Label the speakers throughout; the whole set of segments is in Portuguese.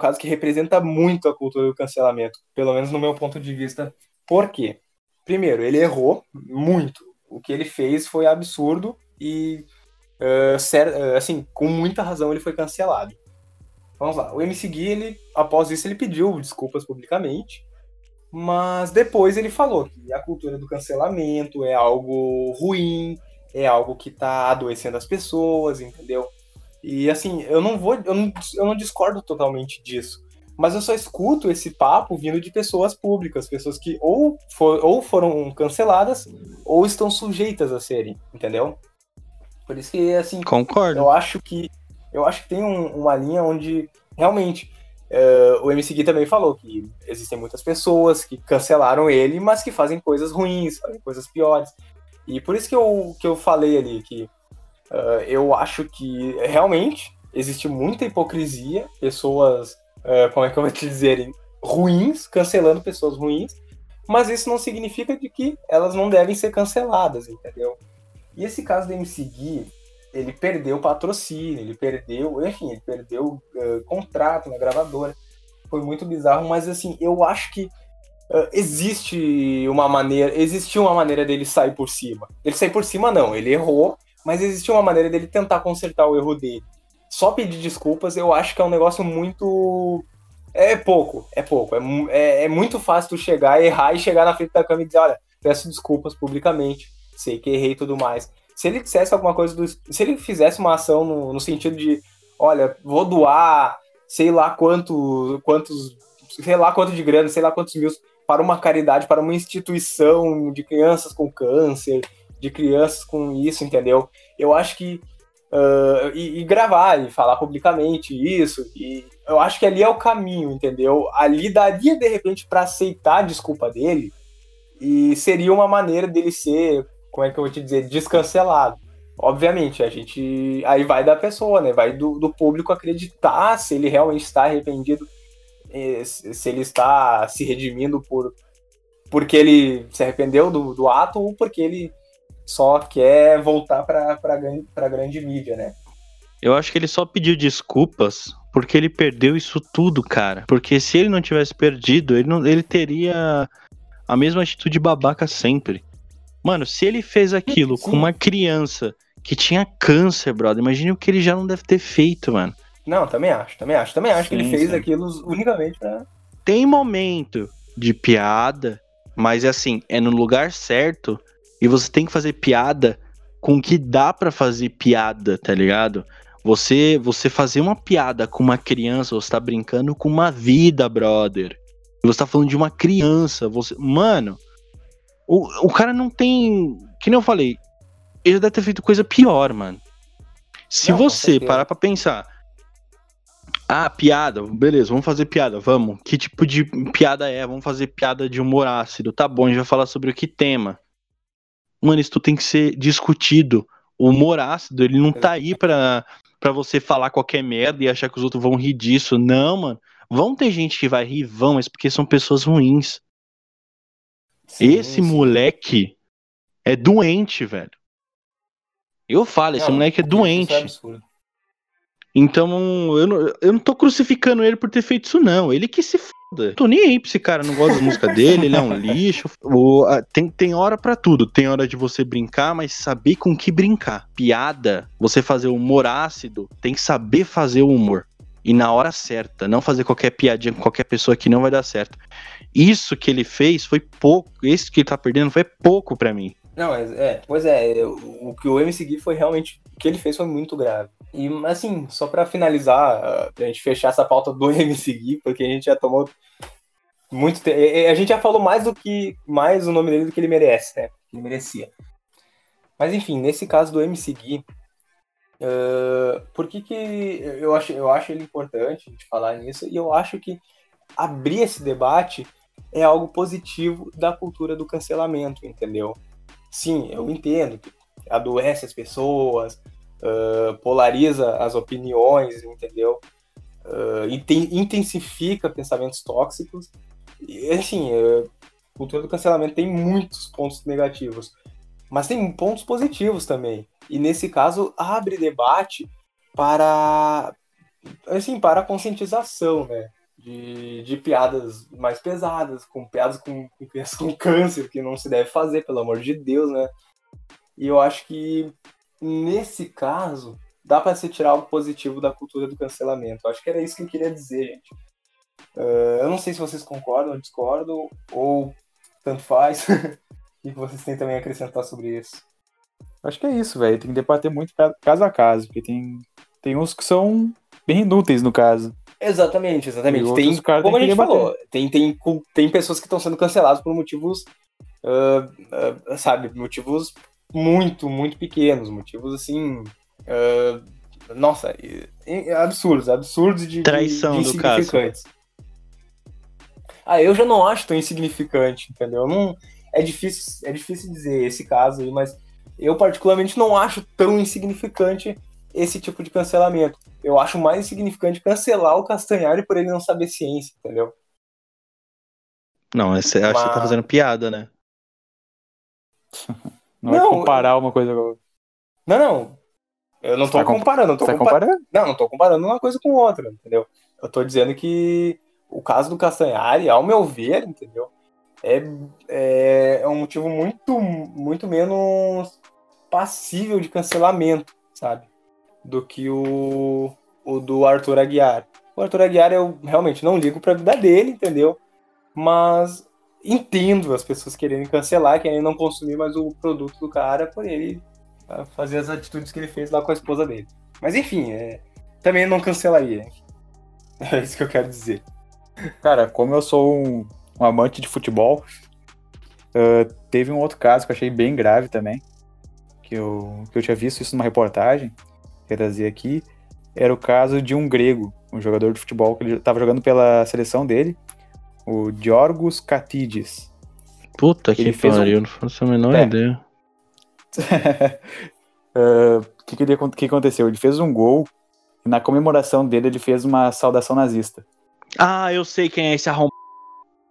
Speaker 1: Caso que representa muito a cultura do cancelamento, pelo menos no meu ponto de vista. Por quê? Primeiro, ele errou muito. O que ele fez foi absurdo e, uh, assim, com muita razão ele foi cancelado. Vamos lá. O MC Gui, ele, após isso, ele pediu desculpas publicamente, mas depois ele falou que a cultura do cancelamento é algo ruim, é algo que está adoecendo as pessoas, entendeu? E assim, eu não vou, eu não, eu não discordo totalmente disso. Mas eu só escuto esse papo vindo de pessoas públicas, pessoas que ou, for, ou foram canceladas ou estão sujeitas a serem, entendeu? Por isso que, assim,
Speaker 2: Concordo.
Speaker 1: eu acho que eu acho que tem um, uma linha onde realmente uh, o MC Gui também falou que existem muitas pessoas que cancelaram ele, mas que fazem coisas ruins, fazem coisas piores. E por isso que eu, que eu falei ali que Uh, eu acho que realmente existe muita hipocrisia, pessoas, uh, como é que eu vou te dizer, ruins, cancelando pessoas ruins, mas isso não significa de que elas não devem ser canceladas, entendeu? E esse caso do MC Gui, ele perdeu patrocínio, ele perdeu, enfim, ele perdeu uh, contrato na gravadora. Foi muito bizarro, mas assim, eu acho que uh, existe uma maneira, existiu uma maneira dele sair por cima. Ele sair por cima não, ele errou, mas existia uma maneira dele tentar consertar o erro dele. Só pedir desculpas, eu acho que é um negócio muito. É pouco, é pouco. É, é, é muito fácil tu chegar, errar e chegar na frente da câmera e dizer: olha, peço desculpas publicamente, sei que errei e tudo mais. Se ele dissesse alguma coisa do. Se ele fizesse uma ação no, no sentido de: olha, vou doar sei lá quanto, quantos. sei lá quanto de grana, sei lá quantos mil para uma caridade, para uma instituição de crianças com câncer, de crianças com isso, entendeu? Eu acho que. Uh, e, e, gravar e falar publicamente isso, e eu acho que ali é o caminho, entendeu? Ali daria de repente para aceitar a desculpa dele, e seria uma maneira dele ser, como é que eu vou te dizer, descancelado. Obviamente, a gente. Aí vai da pessoa, né? Vai do, do público acreditar se ele realmente está arrependido, eh, se ele está se redimindo por porque ele se arrependeu do, do ato ou porque ele só quer voltar para a grande mídia, né?
Speaker 2: Eu acho que ele só pediu desculpas porque ele perdeu isso tudo, cara. Porque se ele não tivesse perdido, ele, não, ele teria a mesma atitude babaca sempre. Mano, se ele fez aquilo Sim. com uma criança que tinha câncer, brother, imagine o que ele já não deve ter feito, mano.
Speaker 1: Não, também acho, também acho. Também acho sim, que ele fez sim. aquilo unicamente pra.
Speaker 2: Tem momento de piada, mas assim, é no lugar certo e você tem que fazer piada com o que dá para fazer piada, tá ligado? Você você fazer uma piada com uma criança, você tá brincando com uma vida, brother. Você tá falando de uma criança, você, mano, o, o cara não tem, que nem eu falei, ele deve ter feito coisa pior, mano. Se não, você parar pra pensar, ah, piada, beleza, vamos fazer piada, vamos. Que tipo de piada é? Vamos fazer piada de humor ácido. Tá bom, a gente vai falar sobre o que tema. Mano, isso tem que ser discutido. O humor ácido, ele não tá aí pra, pra você falar qualquer merda e achar que os outros vão rir disso. Não, mano. Vão ter gente que vai rir, vão, mas porque são pessoas ruins. Sim, Esse sim. moleque é doente, velho. Eu falo, esse não, moleque é doente. É então, eu não, eu não tô crucificando ele por ter feito isso, não. Ele que se Tô nem aí pra esse cara, não gosto da música dele, ele é um lixo. O, a, tem, tem hora para tudo. Tem hora de você brincar, mas saber com que brincar. Piada, você fazer humor ácido, tem que saber fazer o humor. E na hora certa, não fazer qualquer piadinha com qualquer pessoa que não vai dar certo. Isso que ele fez foi pouco, isso que ele tá perdendo foi pouco para mim.
Speaker 1: Não, é, pois é, o, que o MC Gui foi realmente, o que ele fez foi muito grave. E, assim, só para finalizar, pra gente fechar essa pauta do MC Gui, porque a gente já tomou muito te... A gente já falou mais do que. Mais o nome dele do que ele merece, né? Ele merecia. Mas enfim, nesse caso do MC Gui, uh, por que, que eu, acho, eu acho ele importante a gente falar nisso? E eu acho que abrir esse debate é algo positivo da cultura do cancelamento, entendeu? Sim, eu entendo que adoece as pessoas, uh, polariza as opiniões, entendeu? Uh, e tem, intensifica pensamentos tóxicos. E, assim, a cultura do cancelamento tem muitos pontos negativos, mas tem pontos positivos também. E nesse caso, abre debate para, assim, para a conscientização, né? De, de piadas mais pesadas, com piadas com, com, com câncer, que não se deve fazer, pelo amor de Deus, né? E eu acho que nesse caso dá para se tirar algo positivo da cultura do cancelamento. Eu acho que era isso que eu queria dizer, gente. Uh, eu não sei se vocês concordam ou discordam, ou tanto faz. o que vocês têm também a acrescentar sobre isso?
Speaker 3: Acho que é isso, velho. Tem que debater muito caso a caso, porque tem, tem uns que são bem inúteis no caso.
Speaker 1: Exatamente, exatamente. Tem, como a gente falou, tem, tem, tem pessoas que estão sendo canceladas por motivos, uh, uh, sabe, motivos muito, muito pequenos, motivos assim. Uh, nossa, absurdos, absurdos de,
Speaker 2: Traição
Speaker 1: de,
Speaker 2: de do caso.
Speaker 1: Ah, eu já não acho tão insignificante, entendeu? Não, é difícil, é difícil dizer esse caso aí, mas eu particularmente não acho tão insignificante esse tipo de cancelamento. Eu acho mais insignificante cancelar o Castanhari por ele não saber ciência, entendeu?
Speaker 2: Não, você acha mas... que você tá fazendo piada, né?
Speaker 3: Não, não é comparar uma coisa com outra.
Speaker 1: Não, não. Eu não tô tá comparando. Tô
Speaker 3: tá comparando?
Speaker 1: Não, não tô comparando uma coisa com outra, entendeu? Eu tô dizendo que o caso do Castanhari, ao meu ver, entendeu? É, é, é um motivo muito, muito menos passível de cancelamento, sabe? Do que o, o do Arthur Aguiar. O Arthur Aguiar eu realmente não ligo pra vida dele, entendeu? Mas entendo as pessoas querendo cancelar, querendo não consumir mais o produto do cara por ele ah, fazer as atitudes que ele fez lá com a esposa dele. Mas enfim, é, também não cancelaria. É isso que eu quero dizer.
Speaker 3: Cara, como eu sou um, um amante de futebol, uh, teve um outro caso que eu achei bem grave também, que eu, que eu tinha visto isso numa reportagem, trazer aqui, era o caso de um grego, um jogador de futebol que ele estava jogando pela seleção dele, o Diorgos Katidis.
Speaker 2: Puta que pariu, um... não faço a menor é. ideia.
Speaker 3: O uh, que, que, que aconteceu? Ele fez um gol e na comemoração dele ele fez uma saudação nazista.
Speaker 2: Ah, eu sei quem é esse arrombado.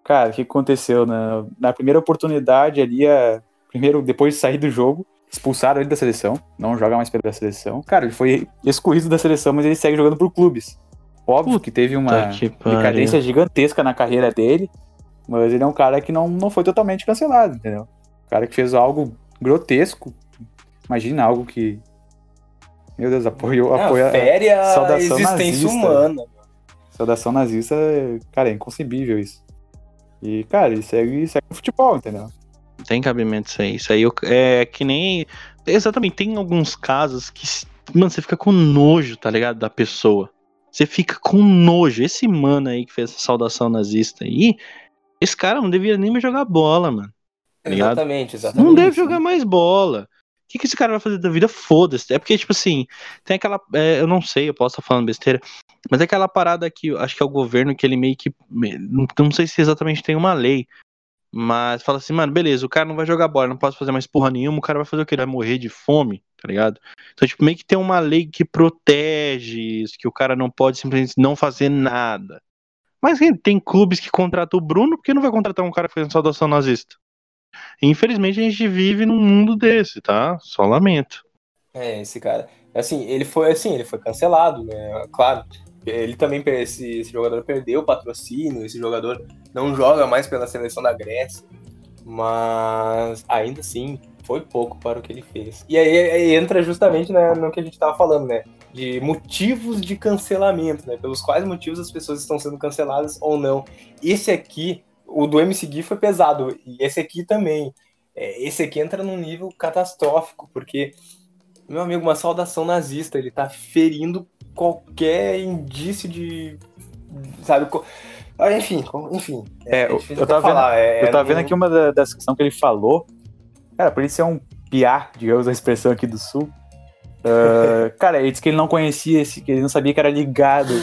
Speaker 3: Cara, o que aconteceu? Na, na primeira oportunidade ali, a, primeiro, depois de sair do jogo, expulsaram ele da seleção, não joga mais pela seleção. Cara, ele foi excluído da seleção, mas ele segue jogando por clubes. Óbvio Puta que teve uma que decadência gigantesca na carreira dele, mas ele é um cara que não, não foi totalmente cancelado, entendeu? Um cara que fez algo grotesco. Imagina algo que. Meu Deus, apoiou.
Speaker 1: É, apoia fere a
Speaker 3: saudação
Speaker 1: existência
Speaker 3: nazista.
Speaker 1: humana.
Speaker 3: Saudação nazista, cara, é inconcebível isso. E, cara, ele segue, segue o futebol, entendeu?
Speaker 2: Tem cabimento isso aí. Isso aí é que nem. Exatamente, tem alguns casos que. Mano, você fica com nojo, tá ligado? Da pessoa. Você fica com nojo. Esse mano aí que fez essa saudação nazista aí, esse cara não devia nem mais jogar bola, mano.
Speaker 1: Tá exatamente, exatamente.
Speaker 2: Não deve jogar mais bola. O que, que esse cara vai fazer da vida? Foda-se. É porque, tipo assim, tem aquela. É, eu não sei, eu posso estar falando besteira. Mas é aquela parada que acho que é o governo que ele meio que. Não, não sei se exatamente tem uma lei. Mas fala assim, mano, beleza, o cara não vai jogar bola, não posso fazer mais porra nenhuma, o cara vai fazer o quê? Ele vai morrer de fome, tá ligado? Então, tipo, meio que tem uma lei que protege isso, que o cara não pode simplesmente não fazer nada. Mas tem clubes que contratam o Bruno, por que não vai contratar um cara que saudação nazista? Infelizmente a gente vive num mundo desse, tá? Só lamento.
Speaker 1: É, esse cara. Assim, ele foi assim, ele foi cancelado, né? Claro. Ele também, esse, esse jogador perdeu o patrocínio, esse jogador não joga mais pela seleção da Grécia. Mas ainda assim, foi pouco para o que ele fez. E aí, aí entra justamente né, no que a gente estava falando, né? De motivos de cancelamento, né? Pelos quais motivos as pessoas estão sendo canceladas ou não. Esse aqui o do MC Gui foi pesado, e esse aqui também. É, esse aqui entra num nível catastrófico, porque, meu amigo, uma saudação nazista, ele tá ferindo qualquer indício de. Sabe? Ah, enfim, enfim.
Speaker 3: É, eu, eu tava, vendo, é, eu tava vendo aqui uma da, das questões que ele falou. Cara, por isso é um piá, digamos a expressão aqui do sul. Uh, cara, ele disse que ele não conhecia esse, que ele não sabia que era ligado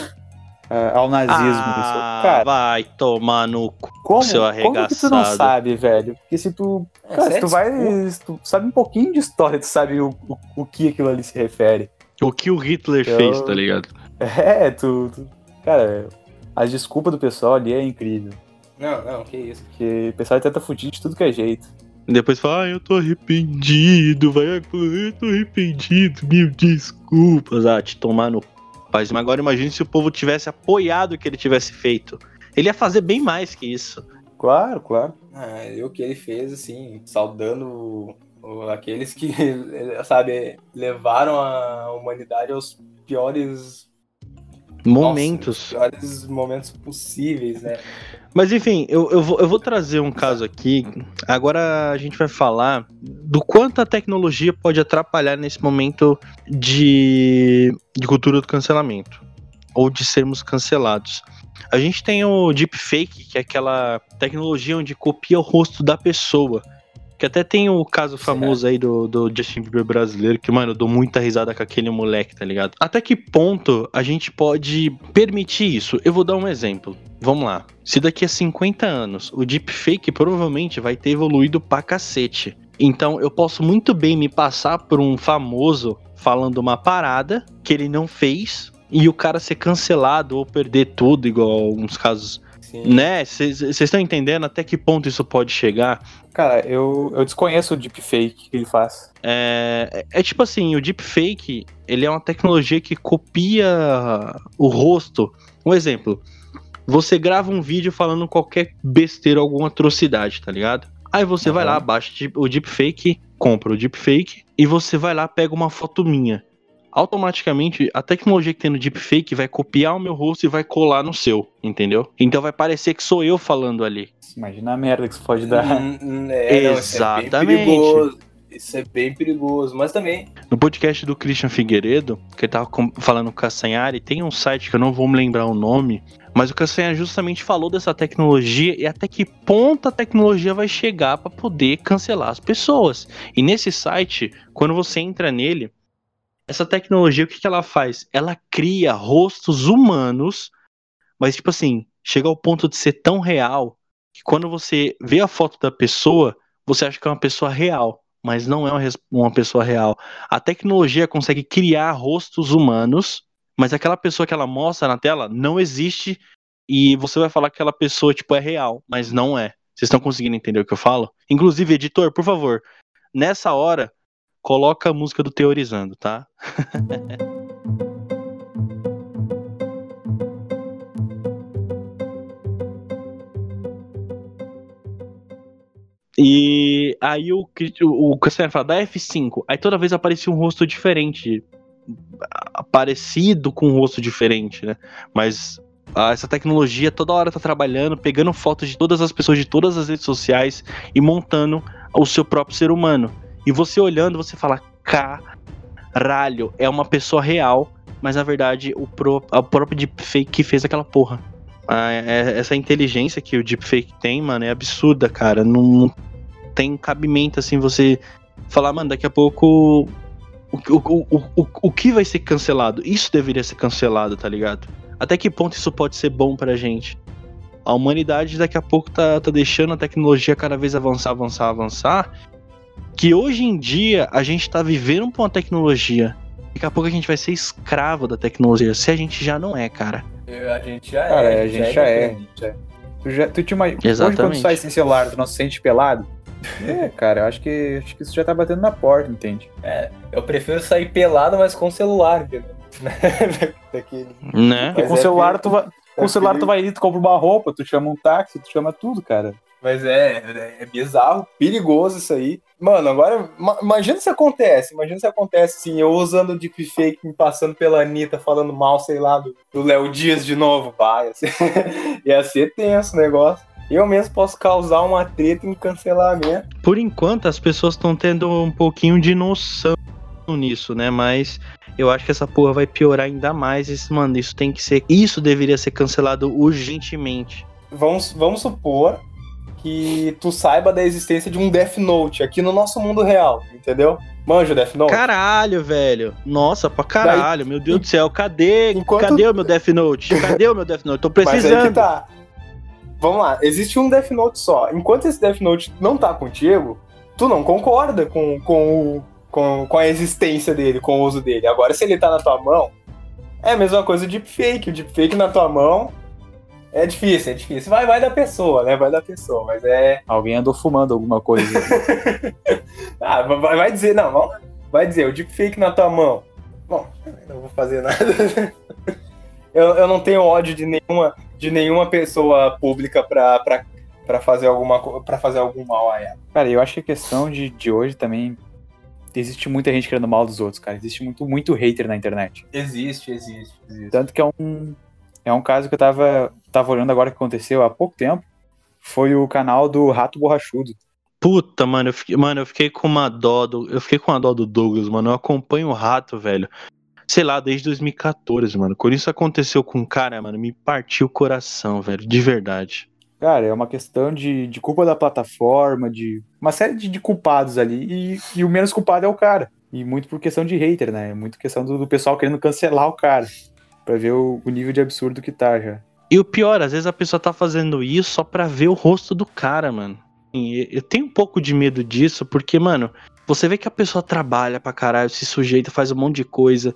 Speaker 3: uh, ao nazismo.
Speaker 2: Ah,
Speaker 3: cara,
Speaker 2: vai tomar no cu,
Speaker 3: como,
Speaker 2: seu arregaçado.
Speaker 3: como que tu não sabe, velho? Porque se tu.
Speaker 1: É,
Speaker 3: cara, se tu vai. Se tu sabe um pouquinho de história, tu sabe o, o, o que aquilo ali se refere.
Speaker 2: O que o Hitler
Speaker 3: Eu-
Speaker 2: fez, tá ligado?
Speaker 3: É, tu. tu- cara, as desculpas do pessoal ali é incrível.
Speaker 1: Não, não, que isso.
Speaker 3: Porque o pessoal tenta fugir de tudo que é jeito.
Speaker 2: E depois fala, ah, eu tô arrependido, vai, eu tô arrependido, mil desculpas. Ah, te tomar no Mas agora imagine se o povo tivesse apoiado o que ele tivesse feito. Ele ia fazer bem mais que isso.
Speaker 3: Claro, claro.
Speaker 1: Ah, e o que ele fez, assim, saudando aqueles que, sabe, levaram a humanidade aos piores
Speaker 2: Momentos.
Speaker 1: nossa, piores momentos possíveis, né?
Speaker 2: Mas enfim, eu, eu, vou, eu vou trazer um caso aqui. Agora a gente vai falar do quanto a tecnologia pode atrapalhar nesse momento de, de cultura do cancelamento. Ou de sermos cancelados. A gente tem o deepfake, que é aquela tecnologia onde copia o rosto da pessoa. Que até tem o caso famoso aí do, do Justin Bieber brasileiro, que, mano, eu dou muita risada com aquele moleque, tá ligado? Até que ponto a gente pode permitir isso? Eu vou dar um exemplo. Vamos lá. Se daqui a 50 anos o deepfake provavelmente vai ter evoluído pra cacete. Então eu posso muito bem me passar por um famoso falando uma parada que ele não fez e o cara ser cancelado ou perder tudo, igual alguns casos.
Speaker 1: Sim.
Speaker 2: Né? Vocês estão entendendo até que ponto isso pode chegar?
Speaker 3: Cara, eu, eu desconheço o deepfake que ele faz.
Speaker 2: É, é tipo assim, o deepfake, ele é uma tecnologia que copia o rosto. Um exemplo, você grava um vídeo falando qualquer besteira, alguma atrocidade, tá ligado? Aí você vai
Speaker 3: Aham.
Speaker 2: lá, baixa o deepfake, compra o deepfake e você vai lá, pega uma foto minha. Automaticamente, a tecnologia que tem no deepfake vai copiar o meu rosto e vai colar no seu, entendeu? Então vai parecer que sou eu falando ali.
Speaker 3: Imagina a merda que isso pode dar.
Speaker 1: Hum, hum, é, não, isso é bem
Speaker 2: Exatamente.
Speaker 1: perigoso. Isso é bem perigoso, mas também
Speaker 2: No podcast do Christian Figueiredo, que ele tava com- falando com o Castanhari, tem um site que eu não vou me lembrar o nome, mas o Castanhari justamente falou dessa tecnologia e até que ponto a tecnologia vai chegar para poder cancelar as pessoas. E nesse site, quando você entra nele, essa tecnologia, o que, que ela faz? Ela cria rostos humanos, mas tipo assim, chega ao ponto de ser tão real que quando você vê a foto da pessoa, você acha que é uma pessoa real, mas não é uma, uma pessoa real. A tecnologia consegue criar rostos humanos, mas aquela pessoa que ela mostra na tela não existe e você vai falar que aquela pessoa tipo é real, mas não é. Vocês estão conseguindo entender o que eu falo? Inclusive, editor, por favor, nessa hora coloca a música do Teorizando, tá? E aí o, o, o Castanheira fala, dá F5. Aí toda vez aparecia um rosto diferente. Parecido com um rosto diferente, né? Mas ah, essa tecnologia toda hora tá trabalhando, pegando fotos de todas as pessoas de todas as redes sociais e montando o seu próprio ser humano. E você olhando, você fala, caralho, é uma pessoa real, mas na verdade o, pro, o próprio deepfake que fez aquela porra. Ah, é- essa inteligência que o deepfake tem, mano, é absurda, cara. Não, tem cabimento assim você falar, mano, daqui a pouco o, o, o, o, o que vai ser cancelado? Isso deveria ser cancelado, tá ligado? Até que ponto isso pode ser bom pra gente? A humanidade daqui a pouco tá, tá deixando a tecnologia cada vez avançar, avançar, avançar. Que hoje em dia a gente tá vivendo com a tecnologia. Daqui a pouco a gente vai ser escravo da tecnologia, se a gente já não é, cara.
Speaker 1: a gente já
Speaker 3: Cara,
Speaker 1: é.
Speaker 3: a gente já é.
Speaker 1: independente, é.
Speaker 3: Tu, já, tu te imagina. Hoje, quando sai sem celular, tu não se sente pelado? É, cara, eu acho que, acho que isso já tá batendo na porta, entende?
Speaker 1: Eu prefiro sair pelado, mas com celular, entendeu? Daquele.
Speaker 2: Né?
Speaker 3: Porque
Speaker 1: Mas
Speaker 3: com o
Speaker 1: é
Speaker 3: celular, tu vai. Com o celular, tu vai ali, tu compra uma roupa, tu chama um táxi, tu chama tudo, cara.
Speaker 1: Mas é, é, é bizarro, perigoso isso aí. Mano, agora, ma- imagina se acontece, imagina se acontece assim, eu usando o deepfake, me passando pela Anitta, falando mal, sei lá, do Léo Dias de novo. Vai, ia ser, ia ser tenso o negócio. Eu mesmo posso causar uma treta em cancelamento.
Speaker 2: Por enquanto, as pessoas estão tendo um pouquinho de noção nisso, né? Mas eu acho que essa porra vai piorar ainda mais. Esse, mano, isso tem que ser. Isso deveria ser cancelado urgentemente.
Speaker 1: Vamos, vamos supor que tu saiba da existência de um Death Note aqui no nosso mundo real, entendeu? Manja o Death Note.
Speaker 2: Caralho, velho. Nossa, pra caralho. meu Deus do céu. Cadê?
Speaker 1: Enquanto-
Speaker 2: Cadê o meu Death Note? Cadê o meu Death Note? Tô
Speaker 1: Mas aí que
Speaker 2: precisando.
Speaker 1: tá. Vamos lá, existe um Death Note só. Enquanto esse Death Note não tá contigo, tu não concorda com, com, o- com, com a existência dele, com o uso dele. Agora, se ele tá na tua mão, é a mesma coisa o deepfake. O deepfake na tua mão é difícil, é difícil. Vai, vai da pessoa, né? Vai da pessoa, mas é.
Speaker 3: Alguém andou fumando alguma coisa.
Speaker 1: Ah, vai, vai dizer, não, vai dizer, o deepfake na tua mão. Bom, não vou fazer nada. eu, eu não tenho ódio de nenhuma, de nenhuma pessoa pública pra, pra, pra, fazer, alguma, pra fazer algum mal a ela.
Speaker 3: Cara, eu acho que a questão de, de hoje também. Existe muita gente querendo mal dos outros, cara. Existe muito, muito hater na internet.
Speaker 1: Existe, existe, existe.
Speaker 3: Tanto que é um. É um caso que eu tava, tava olhando agora que aconteceu há pouco tempo. Foi o canal do Rato Borrachudo.
Speaker 2: Puta, mano, eu fiquei, mano, eu fiquei com uma dó do, eu fiquei com uma dó do Douglas, mano. Eu acompanho o rato, velho. Sei lá, desde 2014, mano. Quando isso aconteceu com o cara, mano, me partiu o coração, velho, de verdade.
Speaker 3: Cara, é uma questão de, de culpa da plataforma, de uma série de, de culpados ali, e, e o menos culpado é o cara. E muito por questão de hater, né? Muito questão do, do pessoal querendo cancelar o cara. Pra ver o, o nível de absurdo que tá já.
Speaker 2: E o pior, às vezes a pessoa tá fazendo isso só pra ver o rosto do cara, mano. Eu tenho um pouco de medo disso, porque, mano, você vê que a pessoa trabalha pra caralho, se sujeita, faz um monte de coisa.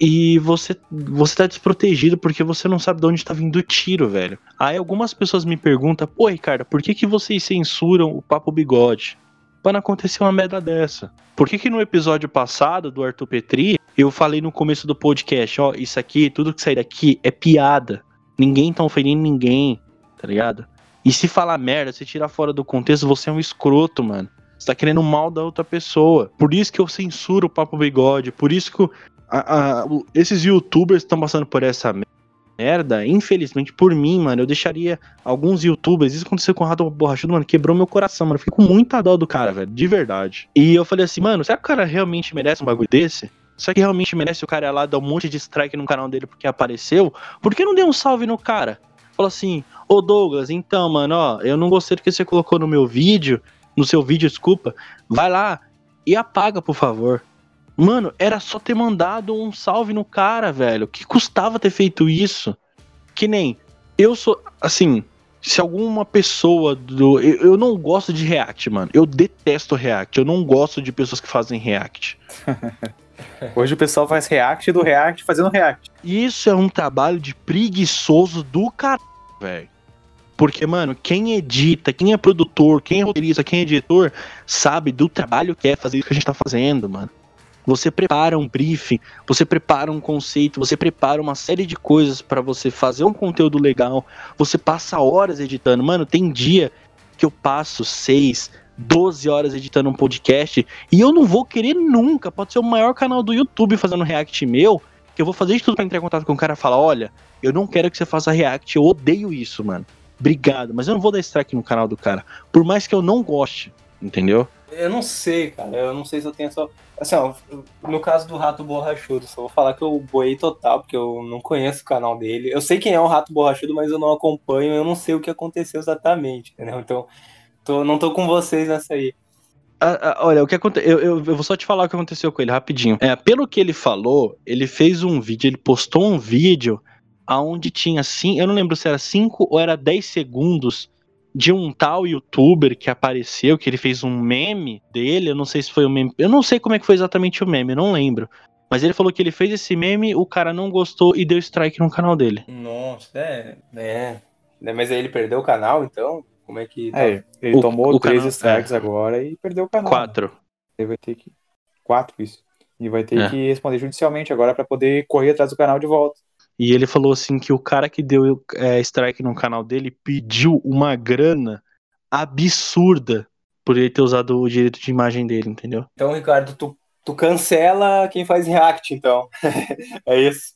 Speaker 2: E você, você tá desprotegido porque você não sabe de onde tá vindo o tiro, velho. Aí algumas pessoas me perguntam, pô, Ricardo, por que, que vocês censuram o Papo Bigode? Pra não acontecer uma merda dessa. Por que, que no episódio passado do Arthur Petri, eu falei no começo do podcast, ó, isso aqui, tudo que sair daqui é piada. Ninguém tá ofendendo ninguém, tá ligado? E se falar merda, se tirar fora do contexto, você é um escroto, mano. Você tá querendo mal da outra pessoa. Por isso que eu censuro o Papo Bigode. Por isso que a- a- esses youtubers estão passando por essa merda. Infelizmente, por mim, mano, eu deixaria alguns youtubers. Isso aconteceu com o Rato Borrachudo, mano, quebrou meu coração, mano. Fiquei com muita dó do cara, velho, de verdade. E eu falei assim, mano, será que o cara realmente merece um bagulho desse? Será que realmente merece o cara ir lá dar um monte de strike no canal dele porque apareceu? Por que não deu um salve no cara? Falou assim, ô Douglas, então, mano, ó, eu não gostei do que você colocou no meu vídeo, no seu vídeo, desculpa. Vai lá e apaga, por favor. Mano, era só ter mandado um salve no cara, velho. Que custava ter feito isso? Que nem eu sou, assim, se alguma pessoa do eu, eu não gosto de react, mano. Eu detesto react. Eu não gosto de pessoas que fazem react.
Speaker 3: Hoje o pessoal faz react do react fazendo react.
Speaker 2: Isso é um trabalho de preguiçoso do caralho, velho. Porque, mano, quem edita, quem é produtor, quem é roteirista, quem é editor, sabe do trabalho que é fazer isso que a gente tá fazendo, mano. Você prepara um briefing, você prepara um conceito, você prepara uma série de coisas pra você fazer um conteúdo legal. Você passa horas editando. Mano, tem dia que eu passo 6, 12 horas editando um podcast e eu não vou querer nunca. Pode ser o maior canal do YouTube fazendo react meu, que eu vou fazer de tudo pra entrar em contato com o cara e falar: olha, eu não quero que você faça react, eu odeio isso, mano. Obrigado, mas eu não vou dar strike no canal do cara. Por mais que eu não goste, entendeu?
Speaker 1: Eu não sei, cara. Eu não sei se eu tenho essa. Assim, ó, no caso do Rato Borrachudo, só vou falar que eu boei total, porque eu não conheço o canal dele. Eu sei quem é o Rato Borrachudo, mas eu não acompanho, eu não sei o que aconteceu exatamente, entendeu? Então, tô, não tô com vocês nessa aí.
Speaker 2: Ah, ah, olha, o que aconteceu. Eu, eu, eu vou só te falar o que aconteceu com ele rapidinho. É, pelo que ele falou, ele fez um vídeo, ele postou um vídeo aonde tinha assim, eu não lembro se era 5 ou era 10 segundos de um tal youtuber que apareceu, que ele fez um meme dele, eu não sei se foi um meme, eu não sei como é que foi exatamente o meme, eu não lembro. Mas ele falou que ele fez esse meme, o cara não gostou e deu strike no canal dele.
Speaker 1: Nossa, é. É. Mas aí ele perdeu o canal, então? Como é que. tá?
Speaker 3: É, ele
Speaker 2: O-
Speaker 3: tomou
Speaker 2: o
Speaker 3: três
Speaker 2: canal-
Speaker 3: strikes
Speaker 2: é.
Speaker 3: agora e perdeu o canal.
Speaker 2: Quatro.
Speaker 3: Ele vai ter que. Quatro, isso. E vai ter
Speaker 2: É.
Speaker 3: que responder judicialmente agora pra poder correr atrás do canal de volta.
Speaker 2: E ele falou assim que o cara que deu é, strike no canal dele pediu uma grana absurda por ele ter usado o direito de imagem dele, entendeu?
Speaker 1: Então, Ricardo, tu, tu cancela quem faz react, então. é isso.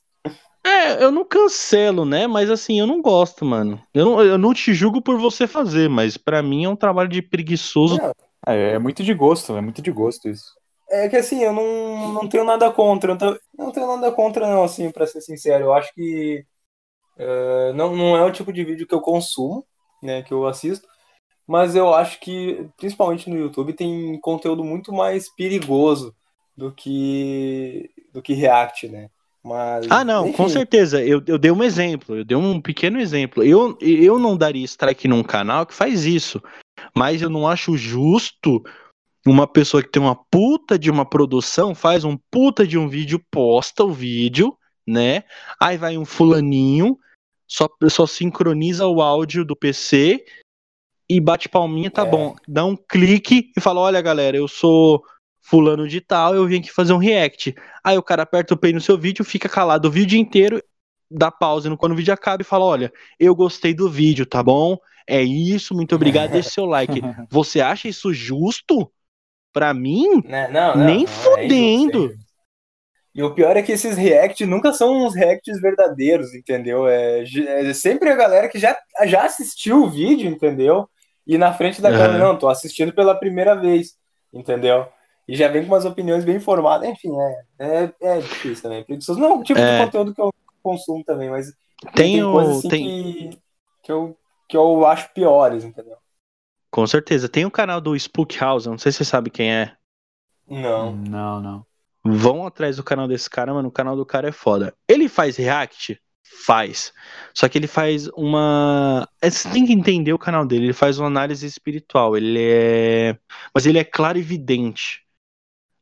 Speaker 2: É, eu não cancelo, né? Mas assim, eu não gosto, mano. Eu não, eu não te julgo por você fazer, mas pra mim é um trabalho de preguiçoso.
Speaker 3: É, é muito de gosto, é muito de gosto isso.
Speaker 1: é que assim, eu não, não tenho nada contra. Eu não, não tenho nada contra, não, assim, pra ser sincero. Eu acho que uh, não, não é o tipo de vídeo que eu consumo, né? Que eu assisto. Mas eu acho que, principalmente no YouTube, tem conteúdo muito mais perigoso do que do que React, né? Mas,
Speaker 2: ah, não, enfim. com certeza. Eu, eu dei um exemplo, eu dei um pequeno exemplo. Eu, eu não daria strike num canal que faz isso. Mas eu não acho justo uma pessoa que tem uma puta de uma produção, faz um puta de um vídeo, posta o vídeo, né? Aí vai um fulaninho, só, só sincroniza o áudio do PC e bate palminha, tá é. bom. Dá um clique e fala: olha, galera, eu sou fulano de tal, eu vim aqui fazer um react. Aí o cara aperta o play no seu vídeo, fica calado o vídeo inteiro, dá pausa quando o vídeo acaba e fala: olha, eu gostei do vídeo, tá bom? É isso, muito obrigado, deixe seu like. Você acha isso justo? Pra mim?
Speaker 1: Né, não,
Speaker 2: não, nem
Speaker 1: não,
Speaker 2: fudendo.
Speaker 1: É e o pior é que esses reacts nunca são uns reacts verdadeiros, entendeu? É, é, sempre a galera que já, já assistiu o vídeo, entendeu? E na frente da uhum. câmera, não, tô assistindo pela primeira vez, entendeu? E já vem com umas opiniões bem informadas, enfim, é, é, é difícil também. Preguiçoso não é o tipo é. de conteúdo que eu consumo também, mas
Speaker 2: tem, tem
Speaker 1: coisas assim
Speaker 2: tem...
Speaker 1: que, que, eu, que eu acho piores, entendeu?
Speaker 2: Com certeza. Tem o canal do Spook House, não sei se você sabe quem é.
Speaker 1: Não.
Speaker 3: Não, não.
Speaker 2: Vão atrás do canal desse cara, mano. O canal do cara é foda. Ele faz react? Faz. Só que ele faz uma. É, você tem que entender o canal dele. Ele faz uma análise espiritual. Ele é. Mas ele é claro e evidente.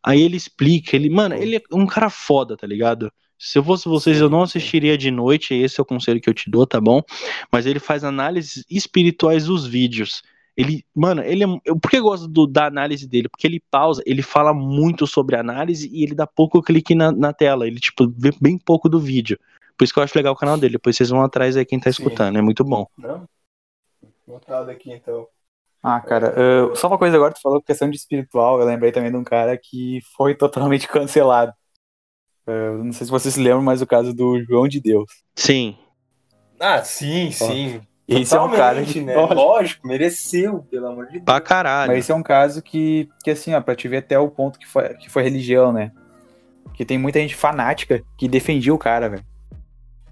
Speaker 2: Aí ele explica. Ele, mano, ele é um cara foda, tá ligado? Se eu fosse vocês, eu não assistiria de noite. Esse é o conselho que eu te dou, tá bom? Mas ele faz análises espirituais dos vídeos. Ele, mano, ele é, eu, por que eu gosto do, da análise dele? Porque ele pausa, ele fala muito sobre análise e ele dá pouco clique na, na tela. Ele, tipo, vê bem pouco do vídeo. Por isso que eu acho legal o canal dele. Depois vocês vão atrás aí quem tá Sim. escutando. É muito bom.
Speaker 1: Não? Notado aqui, então.
Speaker 3: Ah, cara, uh, só uma coisa agora, tu falou questão de espiritual, eu lembrei também de um cara que foi totalmente cancelado. Uh, não sei se vocês se lembram, mas o caso do João de Deus.
Speaker 2: Sim.
Speaker 1: Ah, sim, sim.
Speaker 3: Esse é um cara que,
Speaker 1: né? Lógico, mereceu, pelo amor de Deus.
Speaker 2: Pra caralho.
Speaker 3: Mas esse é um caso que, que assim, ó, pra te ver até o ponto que foi, que foi religião, né? Que tem muita gente fanática que defendia o cara, velho.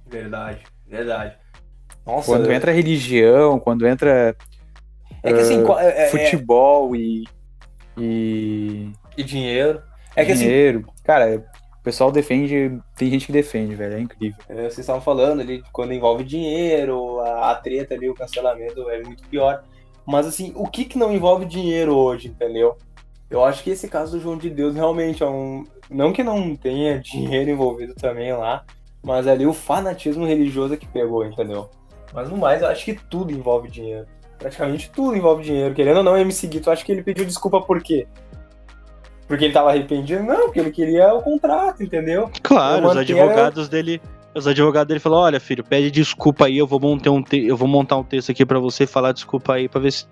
Speaker 1: Verdade, verdade.
Speaker 3: Nossa, quando eu... entra religião, quando entra
Speaker 1: é que assim, uh, é,
Speaker 3: futebol é... e, e
Speaker 1: e dinheiro. É
Speaker 3: que assim, dinheiro. Assim, cara, o pessoal defende, tem gente que defende, velho, é incrível.
Speaker 1: É, vocês estavam falando ali, quando envolve dinheiro, a, a, treta ali, o cancelamento é muito pior. Mas assim, o que que não envolve dinheiro hoje, entendeu? Eu acho que esse caso do João de Deus realmente é um. Não que não tenha dinheiro envolvido também lá, mas ali o fanatismo religioso é que pegou, entendeu? Mas no mais, eu acho que tudo envolve dinheiro. Praticamente tudo envolve dinheiro. Querendo ou não, MC Guito, acho que ele pediu desculpa por quê? Porque ele tava arrependido? Não, porque ele queria o contrato, entendeu?
Speaker 2: Claro, os advogados dele. Os advogados dele falaram, olha, filho, pede desculpa aí, eu vou montar um, te... eu vou montar um texto aqui para você falar desculpa aí pra ver se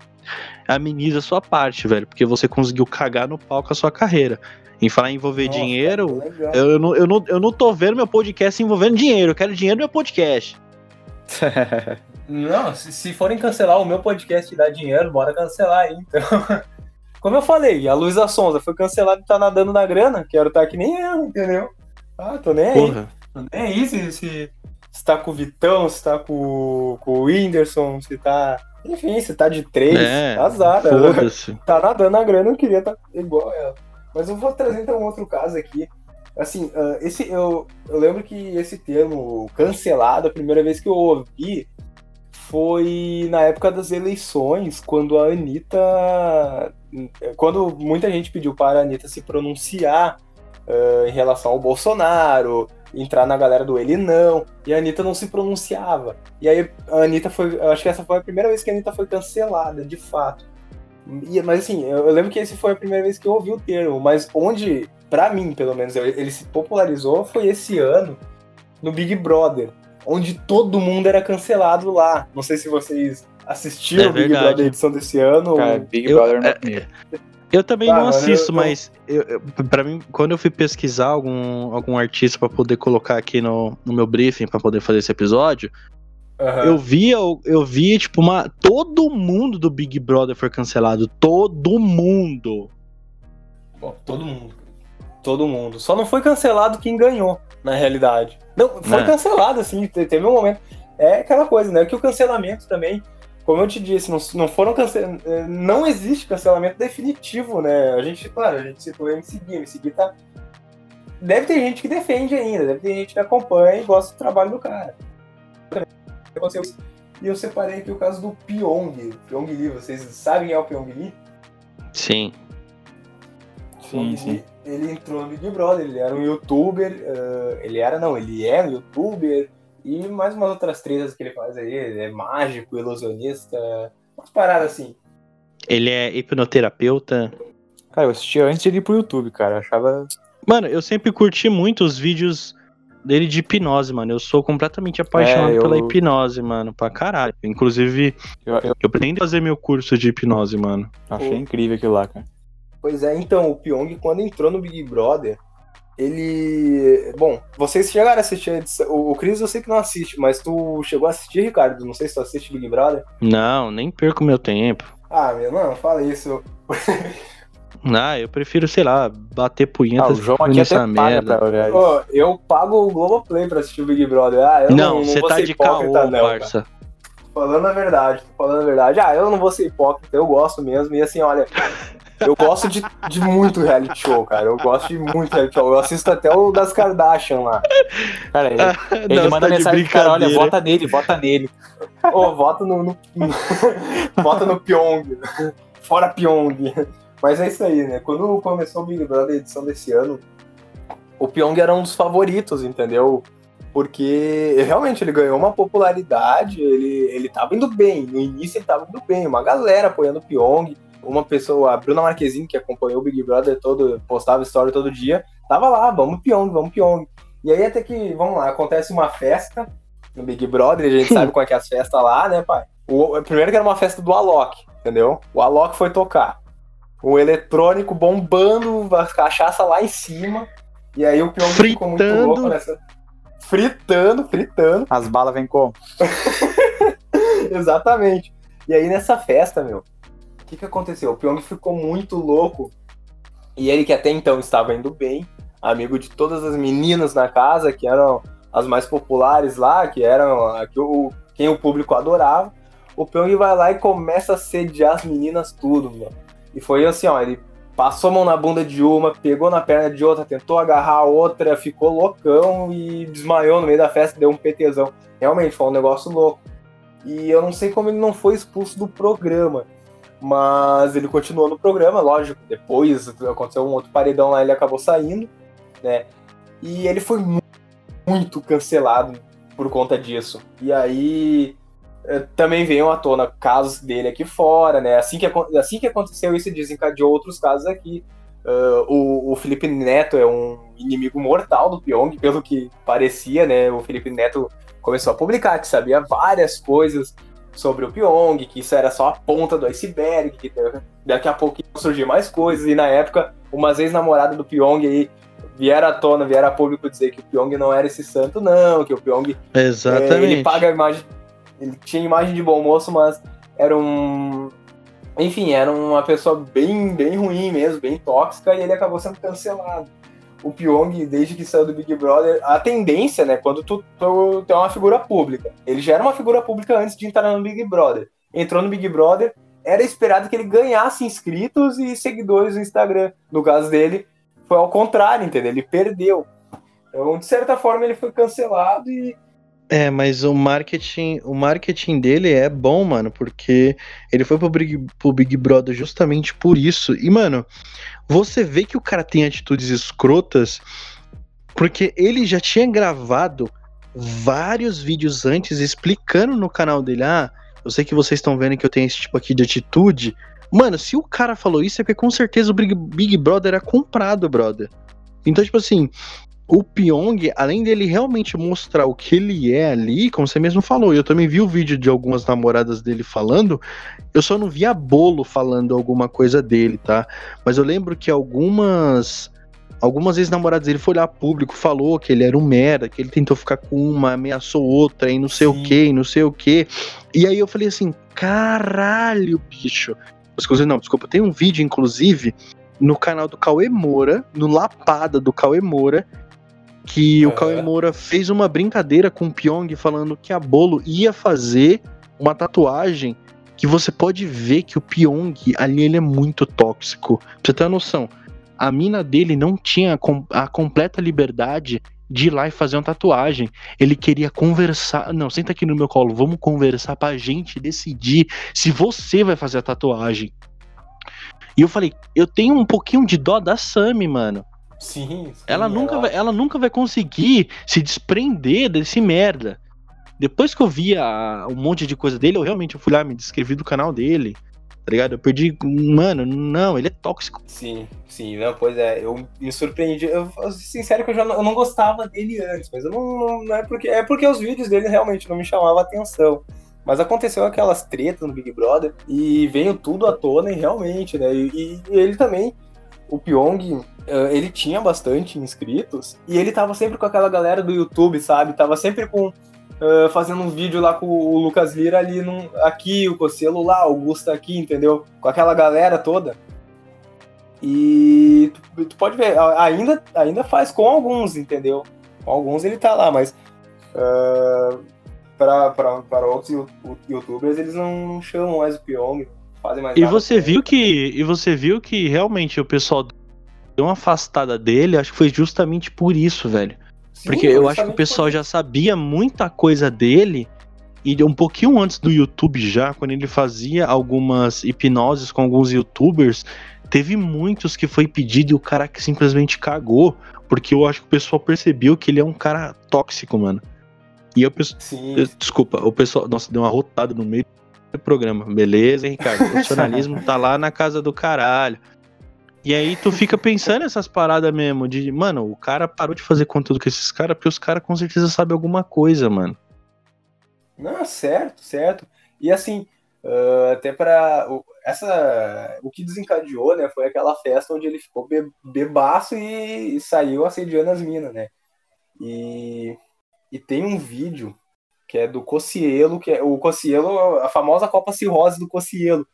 Speaker 2: ameniza a sua parte, velho. Porque você conseguiu cagar no pau com a sua carreira. Em falar em envolver Nossa, dinheiro, eu, eu, não, eu, não, eu não tô vendo meu podcast envolvendo dinheiro, eu quero dinheiro no meu podcast.
Speaker 1: não, se, se forem cancelar o meu podcast e dar dinheiro, bora cancelar aí, então. Como eu falei, a Luísa Sonza foi cancelada e tá nadando na grana. Quero estar tá que nem ela, entendeu? Ah, tô nem aí. Porra. Tô nem aí se, se, se tá com o Vitão, se tá com, com o Whindersson, se tá. Enfim, se tá de três, é, azar. Tá nadando na grana, eu queria estar tá igual ela. Mas eu vou trazer então um outro caso aqui. Assim, uh, esse, eu, eu lembro que esse termo cancelado, a primeira vez que eu ouvi foi na época das eleições, quando a Anitta. Quando muita gente pediu para a Anitta se pronunciar uh, em relação ao Bolsonaro, entrar na galera do ele não, e a Anitta não se pronunciava. E aí a Anitta foi. Acho que essa foi a primeira vez que a Anitta foi cancelada, de fato. E, mas assim, eu, eu lembro que esse foi a primeira vez que eu ouvi o termo, mas onde, para mim, pelo menos, ele se popularizou foi esse ano no Big Brother onde todo mundo era cancelado lá. Não sei se vocês assistiram é o Big Brother edição desse ano.
Speaker 3: Cara, Big Brother não
Speaker 2: é, eu também não assisto, eu, mas eu, eu, pra mim, quando eu fui pesquisar algum, algum artista para poder colocar aqui no, no meu briefing para poder fazer esse episódio, uhum. eu via, eu, eu via, tipo, uma. Todo mundo do Big Brother foi cancelado. Todo mundo.
Speaker 1: Bom, todo mundo. Todo mundo. Só não foi cancelado quem ganhou, na realidade. Não, foi
Speaker 2: É.
Speaker 1: cancelado, assim, te- teve um momento. É aquela coisa, né? Que o cancelamento também, como eu te disse, não, não foram cancel... Não existe cancelamento definitivo, né? A gente, claro, a gente citou o MCG, o MCG tá. Deve ter gente que defende ainda, deve ter gente que acompanha e gosta do trabalho do cara. E eu separei aqui o caso do Pyong, Pyong Lee. Vocês sabem quem é o Pyong Lee?
Speaker 2: Sim.
Speaker 3: Sim, sim.
Speaker 1: Ele entrou no Big Brother, ele era um youtuber, eh, ele era, não, ele é um youtuber, e mais umas outras tretas que ele faz aí, ele é mágico, ilusionista, umas paradas assim.
Speaker 2: Ele é hipnoterapeuta.
Speaker 3: Cara, eu assistia antes de ir pro YouTube, cara. Eu achava.
Speaker 2: Mano, eu sempre curti muito os vídeos dele de hipnose, mano. Eu sou completamente apaixonado
Speaker 3: É, eu-
Speaker 2: pela hipnose, mano, pra caralho. Inclusive,
Speaker 3: Eu, eu
Speaker 2: eu pretendo fazer meu curso de hipnose, mano.
Speaker 3: achei incrível aquilo lá, cara.
Speaker 1: Pois é, então, o Pyong, quando entrou no Big Brother, ele. Bom, vocês chegaram a assistir a edição. O Cris eu sei que não assiste, mas tu chegou a assistir, Ricardo? Não sei se tu assiste Big Brother.
Speaker 2: Não, nem perco meu tempo.
Speaker 1: Ah, meu, não, fala isso.
Speaker 2: Ah, eu prefiro, sei lá, bater
Speaker 3: Ah,
Speaker 2: punheta
Speaker 3: o João aqui
Speaker 2: nessa
Speaker 3: até
Speaker 2: merda.
Speaker 3: pra olhar isso.
Speaker 1: Ô, eu pago o Globoplay pra assistir o Big Brother. Ah, eu não,
Speaker 2: Não, você
Speaker 1: vou
Speaker 2: tá
Speaker 1: ser
Speaker 2: de caô,
Speaker 1: hipócrita, não, cara.
Speaker 2: parça.
Speaker 1: Falando a verdade, tô falando a verdade. Ah, eu não vou ser hipócrita, eu gosto mesmo. E assim, olha, eu gosto de, de muito reality show, cara. Eu gosto de muito reality show. Eu assisto até o das Kardashian lá.
Speaker 3: Cara, ele, ele
Speaker 2: Não,
Speaker 3: manda
Speaker 2: tá
Speaker 3: mensagem cara, olha, vota nele, vota nele.
Speaker 1: Ô, vota no, no, vota no Pyong. Fora Pyong. Mas é isso aí, né? Quando começou o Big Brother, a edição desse ano, o Pyong era um dos favoritos, entendeu? Porque realmente ele ganhou uma popularidade, ele, ele tava indo bem. No início ele tava indo bem, uma galera apoiando o Pyong. Uma pessoa, a Bruna Marquezine, que acompanhou o Big Brother todo, postava história todo dia, tava lá, vamos Pyong, vamos Pyong. E aí até que, vamos lá, acontece uma festa no Big Brother, a gente sabe qual é que é as festas lá, né, pai? O, primeiro que era uma festa do Alok, entendeu? O Alok foi tocar. O eletrônico bombando, a cachaça lá em cima. E aí o Pyong ficou muito
Speaker 2: Fritando.
Speaker 1: louco nessa. Fritando, fritando.
Speaker 3: As balas vêm como?
Speaker 1: Exatamente. E aí nessa festa, meu, que que aconteceu? O Pyong ficou muito louco. E ele que até então estava indo bem, amigo de todas as meninas na casa, que eram as mais populares lá, que eram que o, quem o público adorava. O Pyong vai lá e começa a sediar as meninas tudo, meu. E foi assim, ó, ele passou a mão na bunda de uma, pegou na perna de outra, tentou agarrar a outra, ficou loucão e desmaiou no meio da festa, deu um PTzão. Realmente, foi um negócio louco. E eu não sei como ele não foi expulso do programa. Mas ele continuou no programa, lógico. Depois aconteceu um outro paredão lá, ele acabou saindo, né? E ele foi mu- muito cancelado por conta disso. E aí eh, também veio à tona casos dele aqui fora, né? Assim que, assim que aconteceu isso, desencadeou outros casos aqui. Ah, o, o Felipe Neto é um inimigo mortal do Pyong, pelo que parecia, né? O Felipe Neto começou a publicar que sabia várias coisas sobre o Pyong, que isso era só a ponta do iceberg, que daqui a pouco iam surgir mais coisas, e na época, umas ex-namoradas do Pyong aí vieram à tona, vieram a público dizer que o Pyong não era esse santo, não, que o Pyong é,
Speaker 2: Exatamente.
Speaker 1: ele paga a imagem. Ele tinha imagem de bom moço, mas era um. Enfim, era uma pessoa bem, bem ruim mesmo, bem tóxica, e ele acabou sendo cancelado. O Pyong, desde que saiu do Big Brother, a tendência, né, quando tu, tu, tu é uma figura pública. Ele já era uma figura pública antes de entrar no Big Brother. Entrou no Big Brother, era esperado que ele ganhasse inscritos e seguidores no Instagram. No caso dele, foi ao contrário, entendeu? Ele perdeu. Então, de certa forma, ele foi cancelado e
Speaker 2: É, mas o marketing, o marketing dele é bom, mano, porque ele foi pro Big, pro Big Brother justamente por isso. E, mano, você vê que o cara tem atitudes escrotas, porque ele já tinha gravado vários vídeos antes explicando no canal dele, ah, eu sei que vocês estão vendo que eu tenho esse tipo aqui de atitude. Mano, se o cara falou isso é porque com certeza o Big, Big Brother era comprado, brother. Então, tipo assim, o Pyong, além dele realmente mostrar o que ele é ali, como você mesmo falou, eu também vi o vídeo de algumas namoradas dele falando, eu só não vi a Bolo falando alguma coisa dele, tá? Mas eu lembro que algumas algumas ex-namoradas dele foi lá público, falou que ele era um merda, que ele tentou ficar com uma, ameaçou outra e não sei o
Speaker 1: Sim.
Speaker 2: que, não sei o que. E aí eu falei assim, caralho, bicho. Inclusive, não, desculpa, tem um vídeo, inclusive, no canal do Cauê Moura, no Lapada do Cauê Moura, que o
Speaker 1: Aham.
Speaker 2: Cauê Moura fez uma brincadeira com o Pyong falando que a Bolo ia fazer uma tatuagem que você pode ver que o Pyong ali ele é muito tóxico. Pra você ter uma noção, a mina dele não tinha a com- a completa liberdade de ir lá e fazer uma tatuagem. Ele queria conversar. Não, senta aqui no meu colo, vamos conversar pra gente decidir se você vai fazer a tatuagem. E eu falei, eu tenho um pouquinho de dó da Sami, mano.
Speaker 1: Sim. sim,
Speaker 2: Ela nunca, vai, ela nunca vai conseguir se desprender desse merda. Depois que eu vi a- um monte de coisa dele, eu realmente fui lá, me descrevi do canal dele. Tá ligado? Eu perdi. Mano, não, ele é tóxico.
Speaker 1: Sim, sim, não, pois é, eu me surpreendi. Eu, sincero que eu já não, eu não gostava dele antes, mas eu não, não, não é porque. É porque os vídeos dele realmente não me chamavam a atenção. Mas aconteceu aquelas tretas no Big Brother e veio tudo à tona e realmente, né? E, e ele também, o Pyong, ele tinha bastante inscritos e ele tava sempre com aquela galera do YouTube, sabe? Tava sempre com. eh, fazendo um vídeo lá com o Lucas Lira ali num, aqui, o Cocelo lá, o Augusto aqui, entendeu? Com aquela galera toda. E tu, tu pode ver, ainda, ainda faz com alguns, entendeu? Com alguns ele tá lá, mas ah, pra, pra, para outros you- youtubers eles não chamam mais o Pyong, fazem mais
Speaker 2: E
Speaker 1: nada
Speaker 2: você viu que. E você viu que realmente o pessoal deu uma afastada dele, acho que foi justamente por isso, velho.
Speaker 1: Sim,
Speaker 2: Porque eu acho que o pessoal já sabia muita coisa dele. E um pouquinho antes do YouTube já, quando ele fazia algumas hipnoses com alguns youtubers, teve muitos que foi pedido e o cara que simplesmente cagou. Porque eu acho que o pessoal percebeu que ele é um cara tóxico, mano. E eu penso.
Speaker 1: Sim,
Speaker 2: Desculpa, o pessoal. Nossa, deu uma rotada no meio do programa. Beleza, hein, Ricardo? O profissionalismo tá lá na casa do caralho. E aí tu fica pensando essas paradas mesmo, de, mano, o cara parou de fazer conteúdo com esses caras porque os caras com certeza sabem alguma coisa, mano.
Speaker 1: Não, certo, certo. E assim, ah, até para essa o que desencadeou, né, foi aquela festa onde ele ficou be- bebaço e, e saiu assediando as minas, né? E, e tem um vídeo que é do Cocielo, que é o Cocielo, a famosa Copa Cirrose do Cocielo.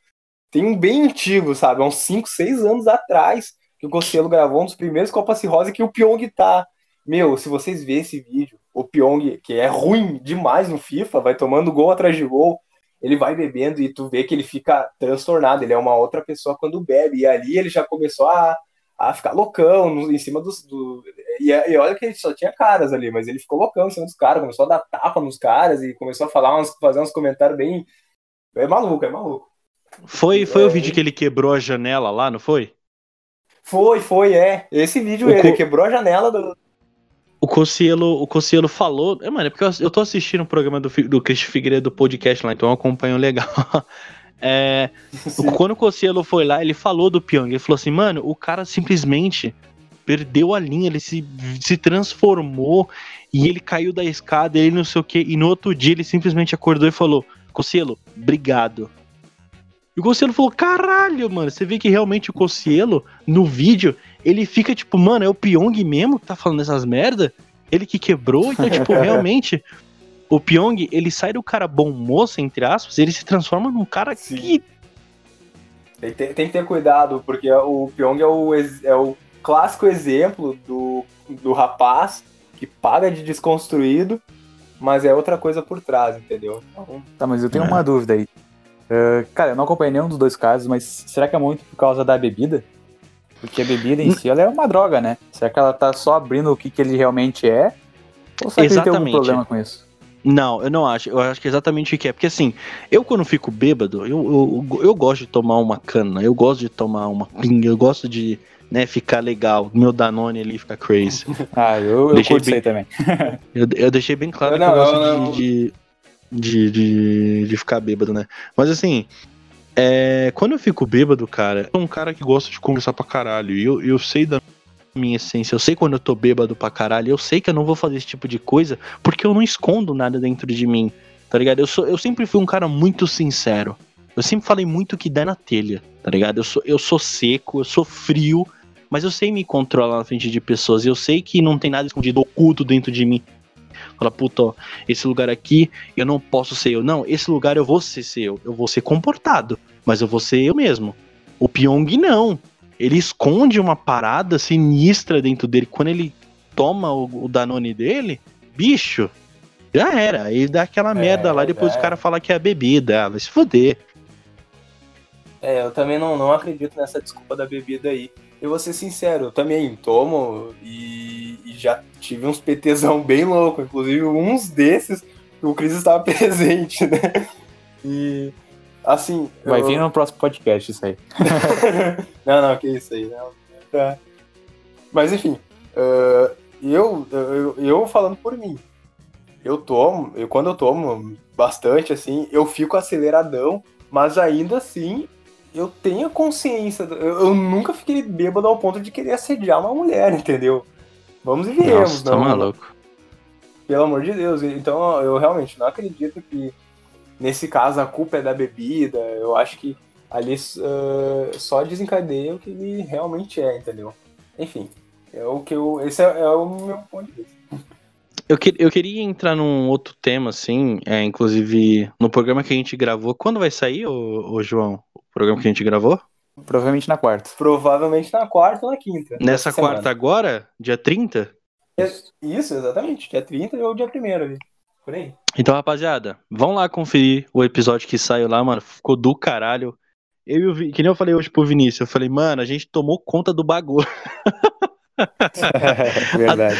Speaker 1: Tem um bem antigo, sabe? Há uns 5, 6 anos atrás, que o Cocielo gravou um dos primeiros Copa Cirrose que o Pyong tá. Meu, se vocês verem esse vídeo, o Pyong, que é ruim demais no FIFA, vai tomando gol atrás de gol, ele vai bebendo e tu vê que ele fica transtornado, ele é uma outra pessoa quando bebe. E ali ele já começou a, a ficar loucão no- em cima dos. Do, e, e olha que ele só tinha caras ali, mas ele ficou loucão em cima dos caras, começou a dar tapa nos caras e começou a falar uns, fazer uns comentários bem. É maluco, é maluco.
Speaker 2: Foi, foi o
Speaker 1: É,
Speaker 2: vídeo que ele quebrou a janela lá, não foi?
Speaker 1: Foi, foi, é. Esse vídeo
Speaker 2: O
Speaker 1: ele
Speaker 2: co-
Speaker 1: quebrou a janela do.
Speaker 2: O Cocielo, o Cocielo falou. É, mano, é porque eu, eu tô assistindo o programa do, do Cristian Figueiredo do podcast lá, então eu acompanho legal. É, Quando o Cocielo foi lá, ele falou do Pyong. Ele falou assim, mano, o cara simplesmente perdeu a linha, ele se, se transformou e ele caiu da escada, ele não sei o que. E no outro dia ele simplesmente acordou e falou: Cocielo, obrigado. E o Cocielo falou: caralho, mano. Você vê que realmente o Cocielo, no vídeo, ele fica tipo, mano, é o Pyong mesmo que tá falando essas merda? Ele que quebrou, então, tipo, realmente. O Pyong, ele sai do cara bom moço, entre aspas, ele se transforma num cara
Speaker 1: Sim.
Speaker 2: que
Speaker 1: Tem, que ter- tem que ter cuidado, porque o Pyong é o, é o clássico exemplo do, do rapaz que paga de desconstruído, mas é outra coisa por trás, entendeu? Então,
Speaker 3: Tá, mas eu tenho
Speaker 2: É.
Speaker 3: uma dúvida aí. Ah, cara, eu não acompanhei nenhum dos dois casos, mas será que é muito por causa da bebida? Porque a bebida em si ela é uma droga, né? Será que ela tá só abrindo o que, que ele realmente é? Ou será que ele tem algum
Speaker 2: Exatamente.
Speaker 3: problema com isso?
Speaker 2: Não, eu não acho. Eu acho que é exatamente o que é. Porque assim, eu quando fico bêbado, eu, eu, eu gosto de tomar uma cana, eu gosto de tomar uma pinga, eu gosto de né, ficar legal. Meu Danone ali fica crazy.
Speaker 3: Ah, eu, eu
Speaker 2: Deixei
Speaker 3: aí também.
Speaker 2: Eu, eu deixei bem claro
Speaker 1: Eu
Speaker 2: que
Speaker 1: não,
Speaker 2: eu gosto
Speaker 1: eu não.
Speaker 2: de, de, de, de, de ficar bêbado, né? Mas assim, é, quando eu fico bêbado, cara, eu sou um cara que gosta de conversar pra caralho. E eu, eu sei da minha essência, eu sei quando eu tô bêbado pra caralho, eu sei que eu não vou fazer esse tipo de coisa porque eu não escondo nada dentro de mim, tá ligado? Eu, sou, eu sempre fui um cara muito sincero. Eu sempre falei muito que der na telha, tá ligado? Eu sou, eu sou seco, eu sou frio, mas eu sei me controlar na frente de pessoas. Eu sei que não tem nada escondido oculto dentro de mim. Fala, puta, ó, esse lugar aqui eu não posso ser eu. Não, esse lugar eu vou ser, ser eu. Eu vou ser comportado, mas eu vou ser eu mesmo. O Pyong não. ele esconde uma parada sinistra dentro dele. Quando ele toma o, o Danone dele, bicho, já era. Aí dá aquela
Speaker 1: É,
Speaker 2: merda lá, depois
Speaker 1: já
Speaker 2: o cara fala que é a bebida. Ah, vai se fuder.
Speaker 1: É, eu também não, não acredito nessa desculpa da bebida aí. Eu vou ser sincero, eu também tomo e, e já tive uns PTzão bem louco. Inclusive, uns desses, o Cris estava presente, né? E, assim...
Speaker 3: Vai
Speaker 1: eu-
Speaker 3: vir no próximo podcast isso aí.
Speaker 1: não, não, que isso aí. Não. Tá. Mas enfim, eh, eu, eu, eu falando por mim, eu tomo, eu, quando eu tomo bastante, assim, eu fico aceleradão, mas ainda assim eu tenho consciência. do- Eu, eu nunca fiquei bêbado ao ponto de querer assediar uma mulher, entendeu? Vamos e viemos,
Speaker 2: Nossa, tá
Speaker 1: não.
Speaker 2: maluco.
Speaker 1: Pelo amor de Deus. Então eu realmente não acredito que nesse caso a culpa é da bebida. Eu acho que ali eh, só desencadeia o que ele realmente é, entendeu? Enfim, é o que eu. Esse é, é o meu ponto de vista.
Speaker 2: Eu, que- eu queria entrar num outro tema, assim, é, inclusive no programa que a gente gravou. Quando vai sair, ô, ô João? Programa que a gente gravou?
Speaker 3: Provavelmente na quarta.
Speaker 1: Provavelmente na quarta ou na quinta.
Speaker 2: Nessa
Speaker 1: dessa semana.
Speaker 2: quarta agora, dia 30?
Speaker 1: Isso, exatamente. Dia 30 ou dia 1 ali. Por aí.
Speaker 2: Então, rapaziada, vão lá conferir o episódio que saiu lá, mano. Ficou do caralho. Eu e o Vi- que nem eu falei hoje pro Vinícius, eu falei, mano, a gente tomou conta do bagulho.
Speaker 3: Verdade.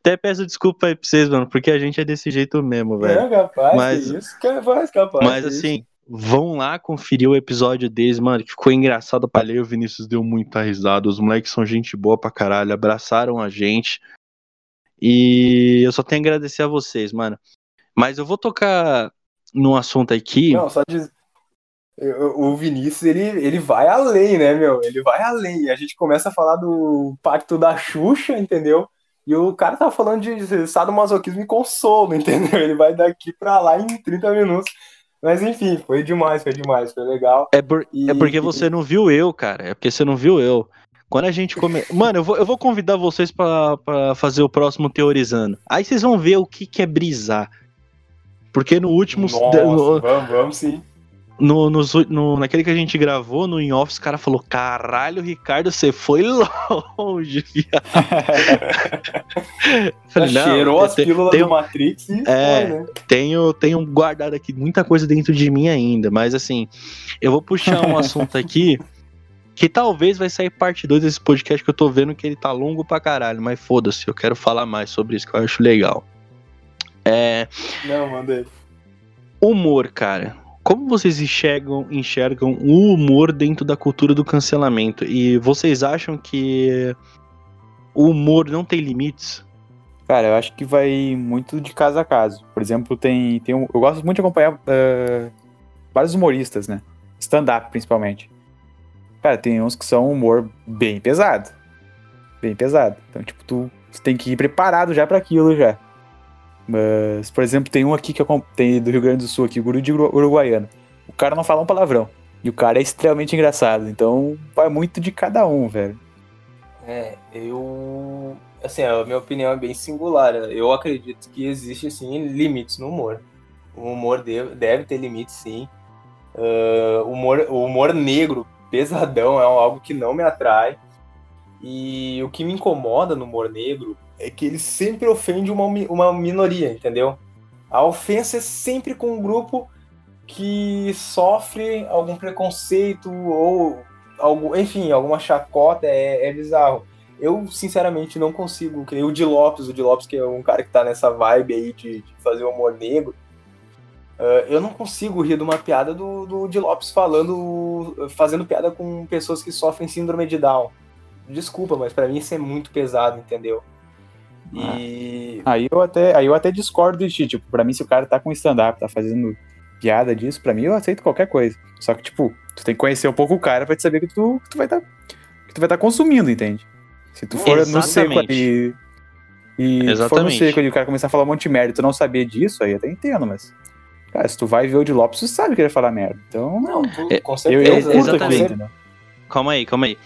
Speaker 2: Até peço desculpa aí pra vocês, mano, porque a gente é desse jeito mesmo, velho.
Speaker 1: É capaz,
Speaker 2: Mas-
Speaker 1: que isso, capaz, capaz.
Speaker 2: Mas assim, vão lá conferir o episódio deles, mano, que ficou engraçado pra ler. O Vinícius deu muita risada. Os moleques são gente boa pra caralho, abraçaram a gente. E eu só tenho a agradecer a vocês, mano. Mas eu vou tocar num assunto aqui.
Speaker 1: Não, só diz. O Vinícius, ele, ele vai além, né, meu? Ele vai além. A gente começa a falar do pacto da Xuxa, entendeu? E o cara tá falando de sadomasoquismo e consolo, entendeu? Ele vai daqui pra lá em 30 minutos. Mas enfim, foi demais, foi demais, foi legal.
Speaker 2: É, por-
Speaker 1: E-
Speaker 2: é porque você não viu eu, cara. É porque você não viu eu. Quando a gente come... Mano, eu vou, eu vou convidar vocês pra, pra fazer o próximo Teorizando. Aí vocês vão ver o que, que é brisar. Porque no último.
Speaker 1: Nossa,
Speaker 2: no-
Speaker 1: vamos, vamos sim.
Speaker 2: No, nos u- no- naquele que a gente gravou, no In Office, o cara falou: Caralho, Ricardo, você foi longe, viado. Falei, não,
Speaker 1: Cheirou as pílulas do Matrix e
Speaker 2: É.
Speaker 1: foi, né?
Speaker 2: tenho, tenho guardado aqui muita coisa dentro de mim ainda, mas assim, eu vou puxar um assunto aqui que talvez vai sair parte 2 desse podcast que eu tô vendo que ele tá longo pra caralho, mas foda-se, eu quero falar mais sobre isso que eu acho legal. É,
Speaker 1: Não, mandei.
Speaker 2: humor, cara. Como vocês enxergam, enxergam o humor dentro da cultura do cancelamento? E vocês acham que o humor não tem limites?
Speaker 3: Cara, eu acho que vai muito de caso a caso. Por exemplo, tem, tem um, eu gosto muito de acompanhar eh, vários humoristas, né? Stand-up, principalmente. Cara, tem uns que são humor bem pesado. Bem pesado. Então, tipo, tu, tu tem que ir preparado já pra aquilo já. Mas, por exemplo, tem um aqui que eu tem do Rio Grande do Sul aqui, o Guru de Uru- Uruguaiano. O cara não fala um palavrão. E o cara é extremamente engraçado. Então, vai muito de cada um, velho.
Speaker 1: É, eu. Assim, a minha opinião é bem singular. Eu acredito que existe, assim, limites no humor. O humor deve, deve ter limites, sim. O humor, o humor negro, pesadão, é algo que não me atrai. E o que me incomoda no humor negro é que ele sempre ofende uma, uma minoria, entendeu? A ofensa é sempre com um grupo que sofre algum preconceito ou algo, enfim, alguma chacota, é, é bizarro. Eu, sinceramente, não consigo. Que o Di Lopes, o Di Lopes, que é um cara que tá nessa vibe aí de, de fazer humor negro. ah, eu não consigo rir de uma piada do, do Lopes falando. fazendo piada com pessoas que sofrem síndrome de Down. Desculpa, mas pra mim isso é muito pesado, entendeu? E.
Speaker 3: Aí eu até, aí eu até discordo de ti, tipo, pra mim se o cara tá com stand-up, tá fazendo piada disso, pra mim eu aceito qualquer coisa. Só que, tipo, tu tem que conhecer um pouco o cara pra te saber que tu, que tu vai tá, que tu vai tá consumindo, entende? Se tu for no seco
Speaker 2: Exatamente.
Speaker 3: ali e tu for no
Speaker 2: Exatamente.
Speaker 3: seco ali e o cara começar a falar um monte de merda e tu não saber disso, aí eu até entendo, mas... Cara, se tu vai ver o de Lopes, tu sabe que ele vai falar merda. Então,
Speaker 1: Não, tu- com
Speaker 3: eu,
Speaker 1: certeza.
Speaker 3: eu curto
Speaker 2: exatamente.
Speaker 3: aquilo, entendeu?
Speaker 2: Calma aí, calma aí.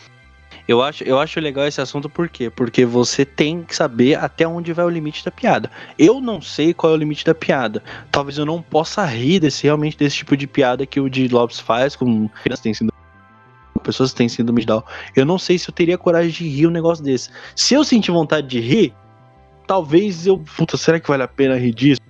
Speaker 2: Eu acho, eu acho legal esse assunto por quê? Porque você tem que saber até onde vai o limite da piada. Eu não sei qual é o limite da piada. Talvez eu não possa rir desse, realmente desse tipo de piada que o Di Lopes faz com crianças pessoas que têm síndrome de Down. Eu não sei se eu teria coragem de rir um negócio desse. Se eu sentir vontade de rir, talvez eu. Puta, será que vale a pena rir disso?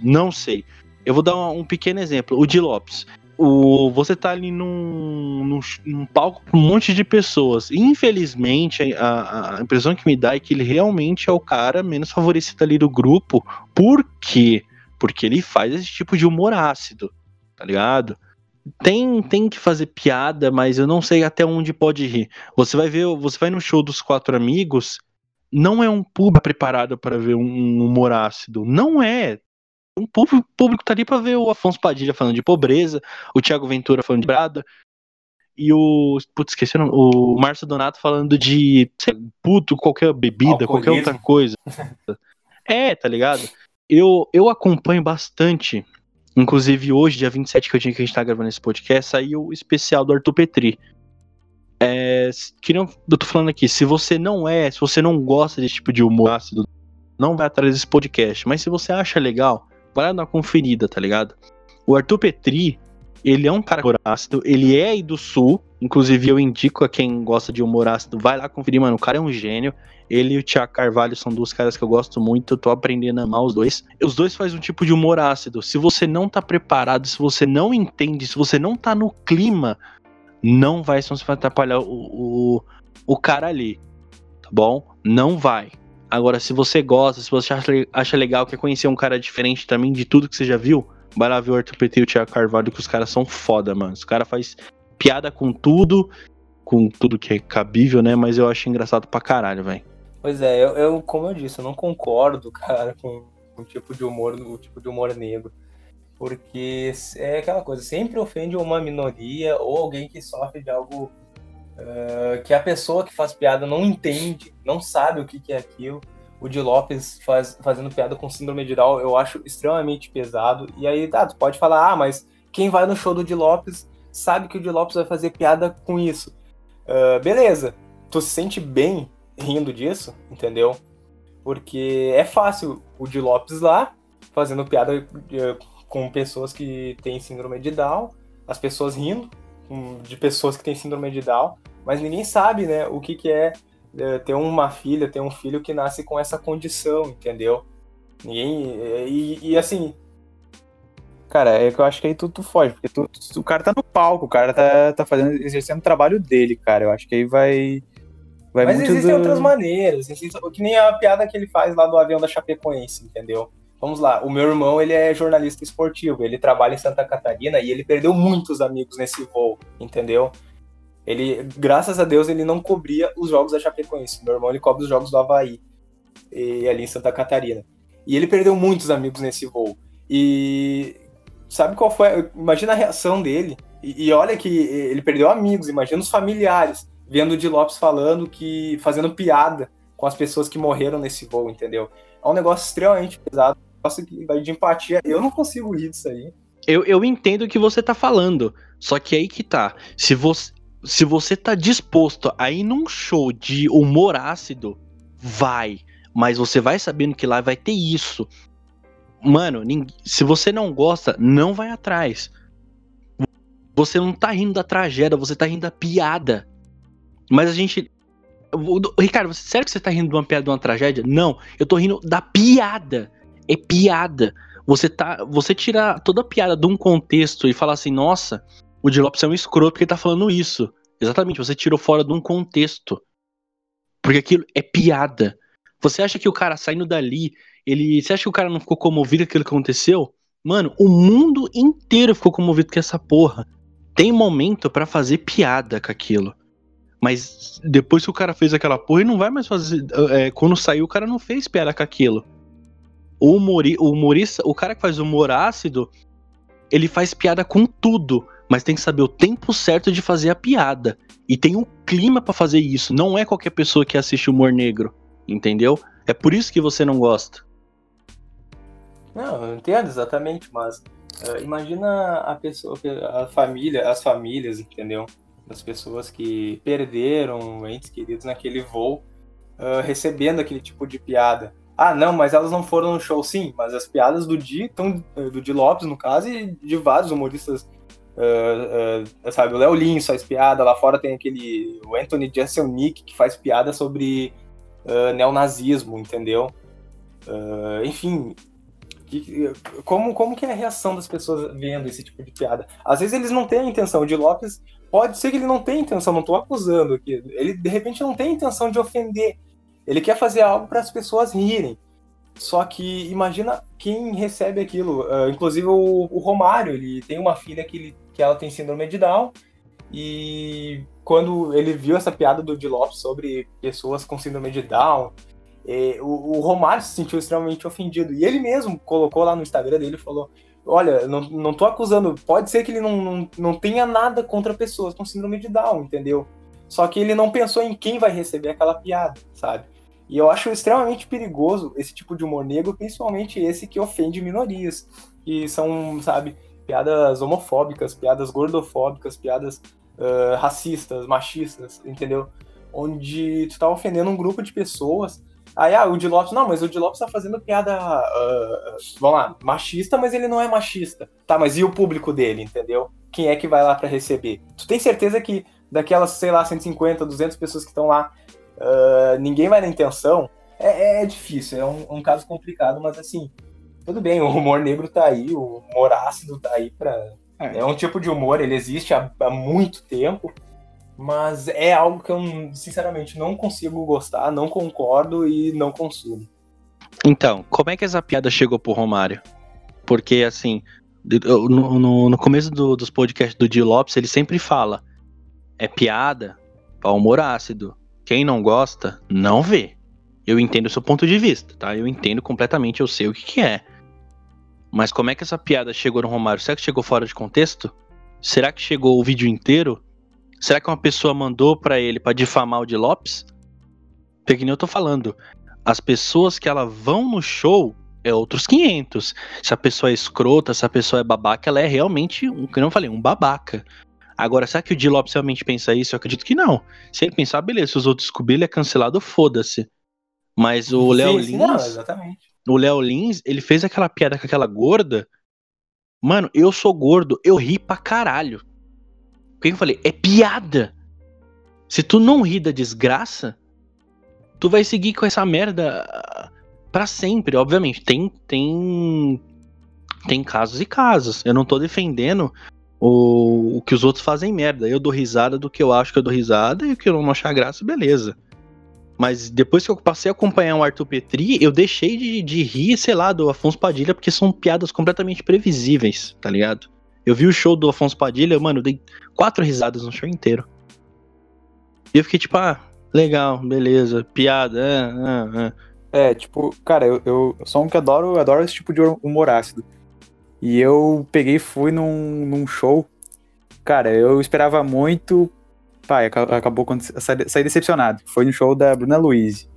Speaker 2: Não sei. Eu vou dar um, um pequeno exemplo. O Di Lopes. O, você tá ali num, num, num palco com um monte de pessoas. Infelizmente, a, a, impressão que me dá é que ele realmente é o cara menos favorecido ali do grupo. Por quê? Porque ele faz esse tipo de humor ácido, tá ligado? Tem, tem que fazer piada, mas eu não sei até onde pode rir. Você vai ver, você vai no show dos quatro amigos, não é um público preparado para ver um humor ácido. Não é um público, público tá ali pra ver o Afonso Padilha falando de pobreza, o Thiago Ventura falando de brada, e o. Putz, esqueci o nome, O Márcio Donato falando de sei, puto, qualquer bebida, Alcoolismo. qualquer outra coisa. é, tá ligado? Eu, eu acompanho bastante. Inclusive, hoje, dia 27, que eu tinha que a gente tá gravando esse podcast, saiu o especial do Arthur Petri. É, queriam, eu tô falando aqui, se você não é, se você não gosta desse tipo de humor ácido, não vai atrás desse podcast. Mas se você acha legal, dar uma conferida, tá ligado? O Arthur Petri, ele é um cara ácido, ele é do sul, inclusive eu indico a quem gosta de humor ácido, vai lá conferir, mano, o cara é um gênio. Ele e o Tiago Carvalho são dois caras que eu gosto muito, eu tô aprendendo a amar os dois. Os dois fazem um tipo de humor ácido. Se você não tá preparado, se você não entende, se você não tá no clima, não vai, senão você vai atrapalhar o, o, o cara ali, tá bom? Não vai. Agora, se você gosta, se você acha legal, quer conhecer um cara diferente também de tudo que você já viu, vai lá ver o Arthur PT e o Thiago Carvalho, que os caras são foda, mano. Os caras faz piada com tudo, com tudo que é cabível, né? Mas eu acho engraçado pra caralho, velho.
Speaker 1: Pois é, eu, eu, como eu disse, eu não concordo, cara, com, com o tipo de humor, o tipo de humor negro. Porque é aquela coisa, sempre ofende uma minoria ou alguém que sofre de algo uh, que a pessoa que faz piada não entende, não sabe o que, que é aquilo. O Di Lopes faz, fazendo piada com síndrome de Down, eu acho extremamente pesado. E aí, tá, tu pode falar, ah, mas quem vai no show do Di Lopes sabe que o Di Lopes vai fazer piada com isso. Uh, beleza, tu se sente bem rindo disso, entendeu? Porque é fácil o Di Lopes lá, fazendo piada uh, com pessoas que têm síndrome de Down, as pessoas rindo de pessoas que têm síndrome de Down, mas ninguém sabe, né, o que, que é, é ter uma filha, ter um filho que nasce com essa condição, entendeu? Ninguém. E, e assim.
Speaker 3: Cara, é que eu acho que aí tu, tu foge, porque tu, tu, o cara tá no palco, o cara tá, tá fazendo, exercendo o trabalho dele, cara. Eu acho que aí vai. vai
Speaker 1: Mas existem do... outras maneiras, que nem a piada que ele faz lá do avião da Chapecoense, entendeu? Vamos lá, o meu irmão, ele é jornalista esportivo, ele trabalha em Santa Catarina e ele perdeu muitos amigos nesse voo, entendeu? Ele, graças a Deus, ele não cobria os jogos da Chapecoense. Meu irmão, ele cobre os jogos do Havaí, e, ali em Santa Catarina. E ele perdeu muitos amigos nesse voo. E sabe qual foi? Imagina a reação dele. E, e olha que ele perdeu amigos, imagina os familiares vendo o Di Lopes falando que fazendo piada com as pessoas que morreram nesse voo, entendeu? É um negócio extremamente pesado negócio que vai de empatia. Eu não consigo rir disso aí.
Speaker 2: Eu, eu entendo o que você tá falando. Só que aí que tá. Se você, se você tá disposto a ir num show de humor ácido, vai. Mas você vai sabendo que lá vai ter isso. Mano, se você não gosta, não vai atrás. Você não tá rindo da tragédia, você tá rindo da piada. Mas a gente. Ricardo, sério que você tá rindo de uma piada de uma tragédia? Não, eu tô rindo da piada é piada. Você tá, você tira toda a piada de um contexto e fala assim, nossa, o Di Lopes é um escroto porque ele tá falando isso. Exatamente, você tirou fora de um contexto. Porque aquilo é piada. Você acha que o cara saindo dali, ele, você acha que o cara não ficou comovido com aquilo que aconteceu? Mano, o mundo inteiro ficou comovido com essa porra. Tem momento para fazer piada com aquilo. Mas depois que o cara fez aquela porra, ele não vai mais fazer. É, quando saiu, o cara não fez piada com aquilo o, humori, o humorista, o cara que faz humor ácido, ele faz piada com tudo, mas tem que saber o tempo certo de fazer a piada. E tem um clima para fazer isso. Não é qualquer pessoa que assiste humor negro, entendeu? É por isso que você não gosta.
Speaker 1: Não, eu entendo exatamente, mas uh, imagina a pessoa, a família, as famílias, entendeu? Das pessoas que perderam entes queridos naquele voo, uh, recebendo aquele tipo de piada. Ah, não, mas elas não foram no show, sim, mas as piadas do Di, tão, do Di Lopes, no caso, e de vários humoristas Uh, uh, sabe, o Léo Lins faz piada, lá fora tem aquele o Anthony Jeselnik que faz piada sobre uh, neonazismo, entendeu? enfim, que, como, como que é a reação das pessoas vendo esse tipo de piada? Às vezes eles não têm a intenção, de Lopes pode ser que ele não tenha intenção, não estou acusando aqui, ele de repente não tem a intenção de ofender, ele quer fazer algo para as pessoas rirem, só que imagina quem recebe aquilo. Uh, inclusive o, o, Romário, ele tem uma filha que, ele, que ela tem síndrome de Down. E quando ele viu essa piada do Di Lopes sobre pessoas com síndrome de Down, eh, o, o, Romário se sentiu extremamente ofendido. E ele mesmo colocou lá no Instagram dele e falou: Olha, não, não tô acusando, pode ser que ele não, não, não tenha nada contra pessoas com síndrome de Down, entendeu? Só que ele não pensou em quem vai receber aquela piada, sabe? E eu acho extremamente perigoso esse tipo de humor negro, principalmente esse que ofende minorias, que são, sabe, piadas homofóbicas, piadas gordofóbicas, piadas uh, racistas, machistas, entendeu? Onde tu tá ofendendo um grupo de pessoas. Aí, ah, o Di Lopes, não, mas o Di Lopes tá fazendo piada, uh, vamos lá, machista, mas ele não é machista. Tá, mas e o público dele, entendeu? Quem é que vai lá para receber? Tu tem certeza que daquelas, sei lá, 150, 200 pessoas que estão lá, uh, ninguém vai na intenção, é, é difícil, é um, um, caso complicado, mas assim, tudo bem, o humor negro tá aí, o humor ácido tá aí pra. É, é um tipo de humor, ele existe há, há muito tempo, mas é algo que eu, sinceramente, não consigo gostar, não concordo e não consumo.
Speaker 2: Então, como é que essa piada chegou pro Romário? Porque, assim, no, no, no começo do, dos podcasts do Dio Lopes, ele sempre fala: é piada para humor ácido. Quem não gosta, não vê. Eu entendo o seu ponto de vista, tá? Eu entendo completamente, eu sei o que, que é. Mas como é que essa piada chegou no Romário? Será que chegou fora de contexto? Será que chegou o vídeo inteiro? Será que uma pessoa mandou para ele para difamar o de Lopes? Porque nem eu tô falando. As pessoas que elas vão no show é outros 500. Se a pessoa é escrota, se a pessoa é babaca, ela é realmente, um, como eu falei, um babaca. Agora, será que o Di Lopes realmente pensa isso? Eu acredito que não. Se ele pensar, beleza, se os outros descobrirem, ele é cancelado, foda-se. Mas o Léo Lins. Não,
Speaker 1: exatamente.
Speaker 2: O Léo Lins, ele fez aquela piada com aquela gorda. Mano, eu sou gordo, eu ri pra caralho. O que eu falei? É piada. Se tu não ri da desgraça, tu vai seguir com essa merda para sempre, obviamente. Tem tem tem casos e casos. Eu não tô defendendo o, o que os outros fazem merda. Eu dou risada do que eu acho que eu dou risada e o que eu não achar graça, beleza. Mas depois que eu passei a acompanhar o Arthur Petri, eu deixei de, de rir, sei lá, do Afonso Padilha, porque são piadas completamente previsíveis, tá ligado? Eu vi o show do Afonso Padilha, mano, eu dei quatro risadas no show inteiro. E eu fiquei tipo, ah, legal, beleza, piada, ah, ah, ah.
Speaker 3: É, tipo, cara, eu, eu sou um que adoro, adoro esse tipo de humor ácido. E eu peguei e fui num, num show. Cara, eu esperava muito. Pai, acabou quando saí decepcionado. Foi no show da Bruna Luiz.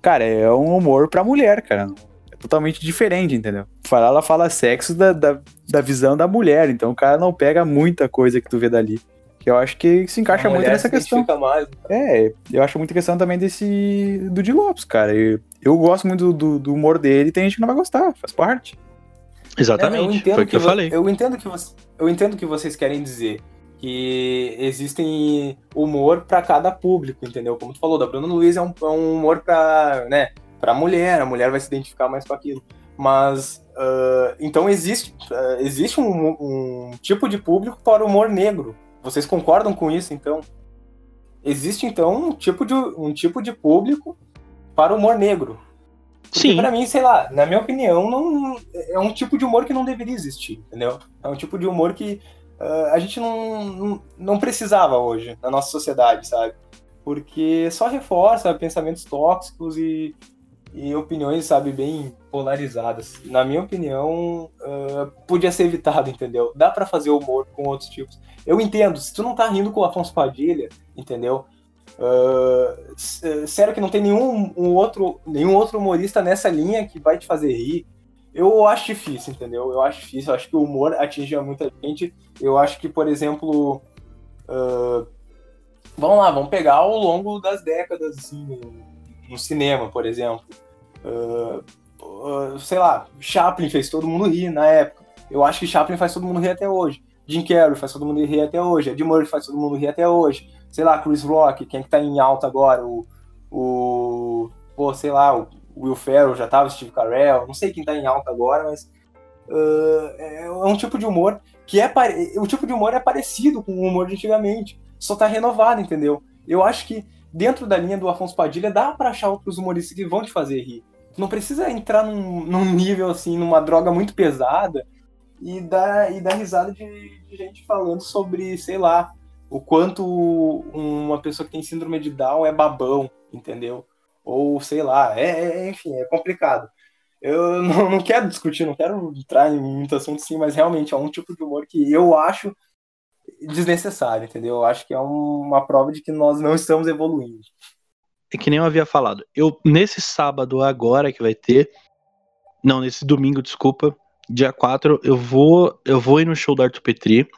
Speaker 3: Cara, é um humor pra mulher, cara. É totalmente diferente, entendeu? Falar, ela fala sexo da, da, da visão da mulher. Então o cara não pega muita coisa que tu vê dali. Que eu acho que se encaixa muito nessa questão.
Speaker 1: Mais,
Speaker 3: é, eu acho muito questão também desse. do Di Lopes, cara. Eu, eu gosto muito do, do humor dele tem gente que não vai gostar, faz parte.
Speaker 2: Exatamente. É, foi o que, que eu falei.
Speaker 1: Eu entendo que, eu entendo que vocês querem dizer que existem humor para cada público, entendeu? Como tu falou, da Bruna Luiz é um, é um humor para, né, para mulher, a mulher vai se identificar mais com aquilo. Mas uh, então existe uh, existe um, um, tipo de público para o humor negro. Vocês concordam com isso? Então existe então um tipo de um tipo de público para o humor negro. Porque Sim. pra mim, sei lá, na minha opinião, não, é um tipo de humor que não deveria existir, entendeu? É um tipo de humor que uh, a gente não, não, não precisava hoje na nossa sociedade, sabe? Porque só reforça pensamentos tóxicos e, e opiniões, sabe, bem polarizadas. Na minha opinião, uh, podia ser evitado, entendeu? Dá para fazer humor com outros tipos. Eu entendo, se tu não tá rindo com o Afonso Padilha, entendeu? Uh, sério que não tem nenhum um outro, nenhum outro humorista nessa linha que vai te fazer rir. Eu acho difícil, entendeu? Eu acho difícil. Eu acho que o humor atinge muita gente. Eu acho que, por exemplo, uh, vamos lá, vamos pegar ao longo das décadas, assim, no, no cinema, por exemplo. Uh, sei lá, Chaplin fez todo mundo rir na época. Eu acho que Chaplin faz todo mundo rir até hoje. Jim Carrey faz todo mundo rir até hoje, Ed Murphy faz todo mundo rir até hoje, sei lá, Chris Rock, quem é que tá em alta agora, o, o pô, sei lá, o Will Ferrell já tava, Steve Carell, não sei quem tá em alta agora, mas uh, é um tipo de humor que é o tipo de humor é parecido com o humor de antigamente, só tá renovado, entendeu? Eu acho que dentro da linha do Afonso Padilha dá para achar outros humoristas que vão te fazer rir. Não precisa entrar num, num nível assim, numa droga muito pesada e dar, e dar risada de, de gente falando sobre, sei lá, o quanto uma pessoa que tem síndrome de Down é babão, entendeu? Ou sei lá, é, é enfim, é complicado. Eu não, não, quero discutir, não quero entrar em muito assunto sim, mas realmente é um tipo de humor que eu acho desnecessário, entendeu? Eu acho que é uma prova de que nós não estamos evoluindo.
Speaker 2: É que nem eu havia falado. Eu, nesse sábado agora que vai ter. Não, nesse domingo, desculpa. Dia 4, eu vou. Eu vou ir no show do Arthur Petri.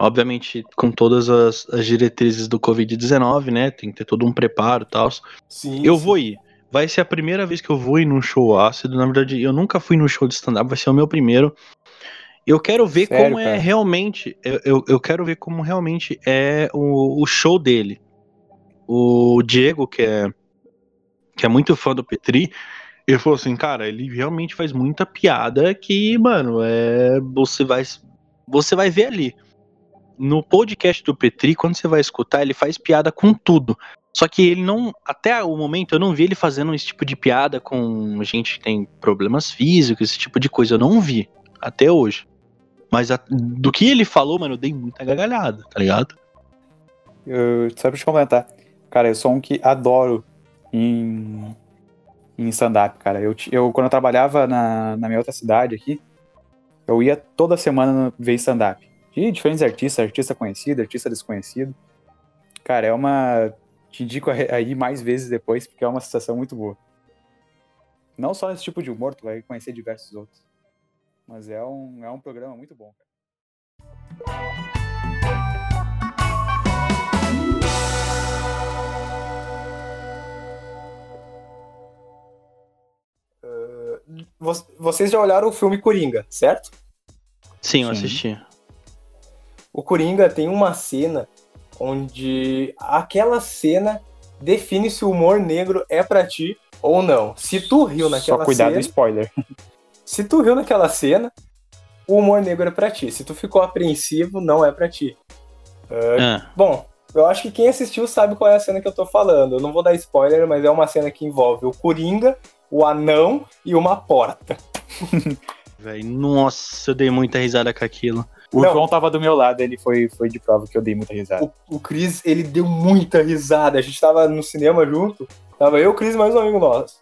Speaker 2: Obviamente, com todas as, as diretrizes do Covid-19, né? Tem que ter todo um preparo e tal.
Speaker 1: Sim.
Speaker 2: Eu
Speaker 1: sim.
Speaker 2: vou ir. Vai ser a primeira vez que eu vou ir num show ácido. Na verdade, eu nunca fui no show de stand-up, vai ser o meu primeiro. Eu quero ver
Speaker 3: Sério,
Speaker 2: como é
Speaker 3: cara?
Speaker 2: realmente. Eu, eu, eu quero ver como realmente é o, o show dele. O Diego, que é, que é muito fã do Petri, ele falou assim, cara, ele realmente faz muita piada que, mano, é. Você vai. Você vai ver ali. No podcast do Petri, quando você vai escutar, ele faz piada com tudo. Só que ele não. Até o momento eu não vi ele fazendo esse tipo de piada com gente que tem problemas físicos, esse tipo de coisa. Eu não vi. Até hoje. Mas a- do que ele falou, mano, eu dei muita gargalhada, tá ligado?
Speaker 3: Eu, só pra te comentar. Cara, eu sou um que adoro em, em stand-up, cara. Eu, eu, quando eu trabalhava na, na minha outra cidade aqui, eu ia toda semana ver stand-up. De diferentes artistas, artista conhecido, artista desconhecido. Cara, é uma. Te indico a re- a ir mais vezes depois, porque é uma sensação muito boa. Não só nesse tipo de humor, tu vai conhecer diversos outros. Mas é um, é um programa muito bom, cara.
Speaker 1: Vo- Vocês já olharam o filme Coringa, certo?
Speaker 2: Sim, eu
Speaker 3: Sim.
Speaker 2: assisti.
Speaker 1: O Coringa tem uma cena onde aquela cena define se o humor negro é pra ti ou não. Se tu riu naquela
Speaker 3: Só cuidado do
Speaker 1: cena,
Speaker 3: spoiler.
Speaker 1: se tu riu naquela cena, o humor negro é pra ti. Se tu ficou apreensivo, não é pra ti.
Speaker 2: Ah,
Speaker 1: Bom, eu acho que quem assistiu sabe qual é a cena que eu tô falando. Eu não vou dar spoiler, mas é uma cena que envolve o Coringa, o anão e uma porta.
Speaker 2: velho, nossa, eu dei muita risada com aquilo.
Speaker 3: O
Speaker 1: Não.
Speaker 3: João tava do meu lado, ele foi, foi de prova que eu dei muita risada.
Speaker 1: O, o Cris, ele deu muita risada. A gente tava no cinema junto. Tava eu, o Cris e mais um amigo nosso.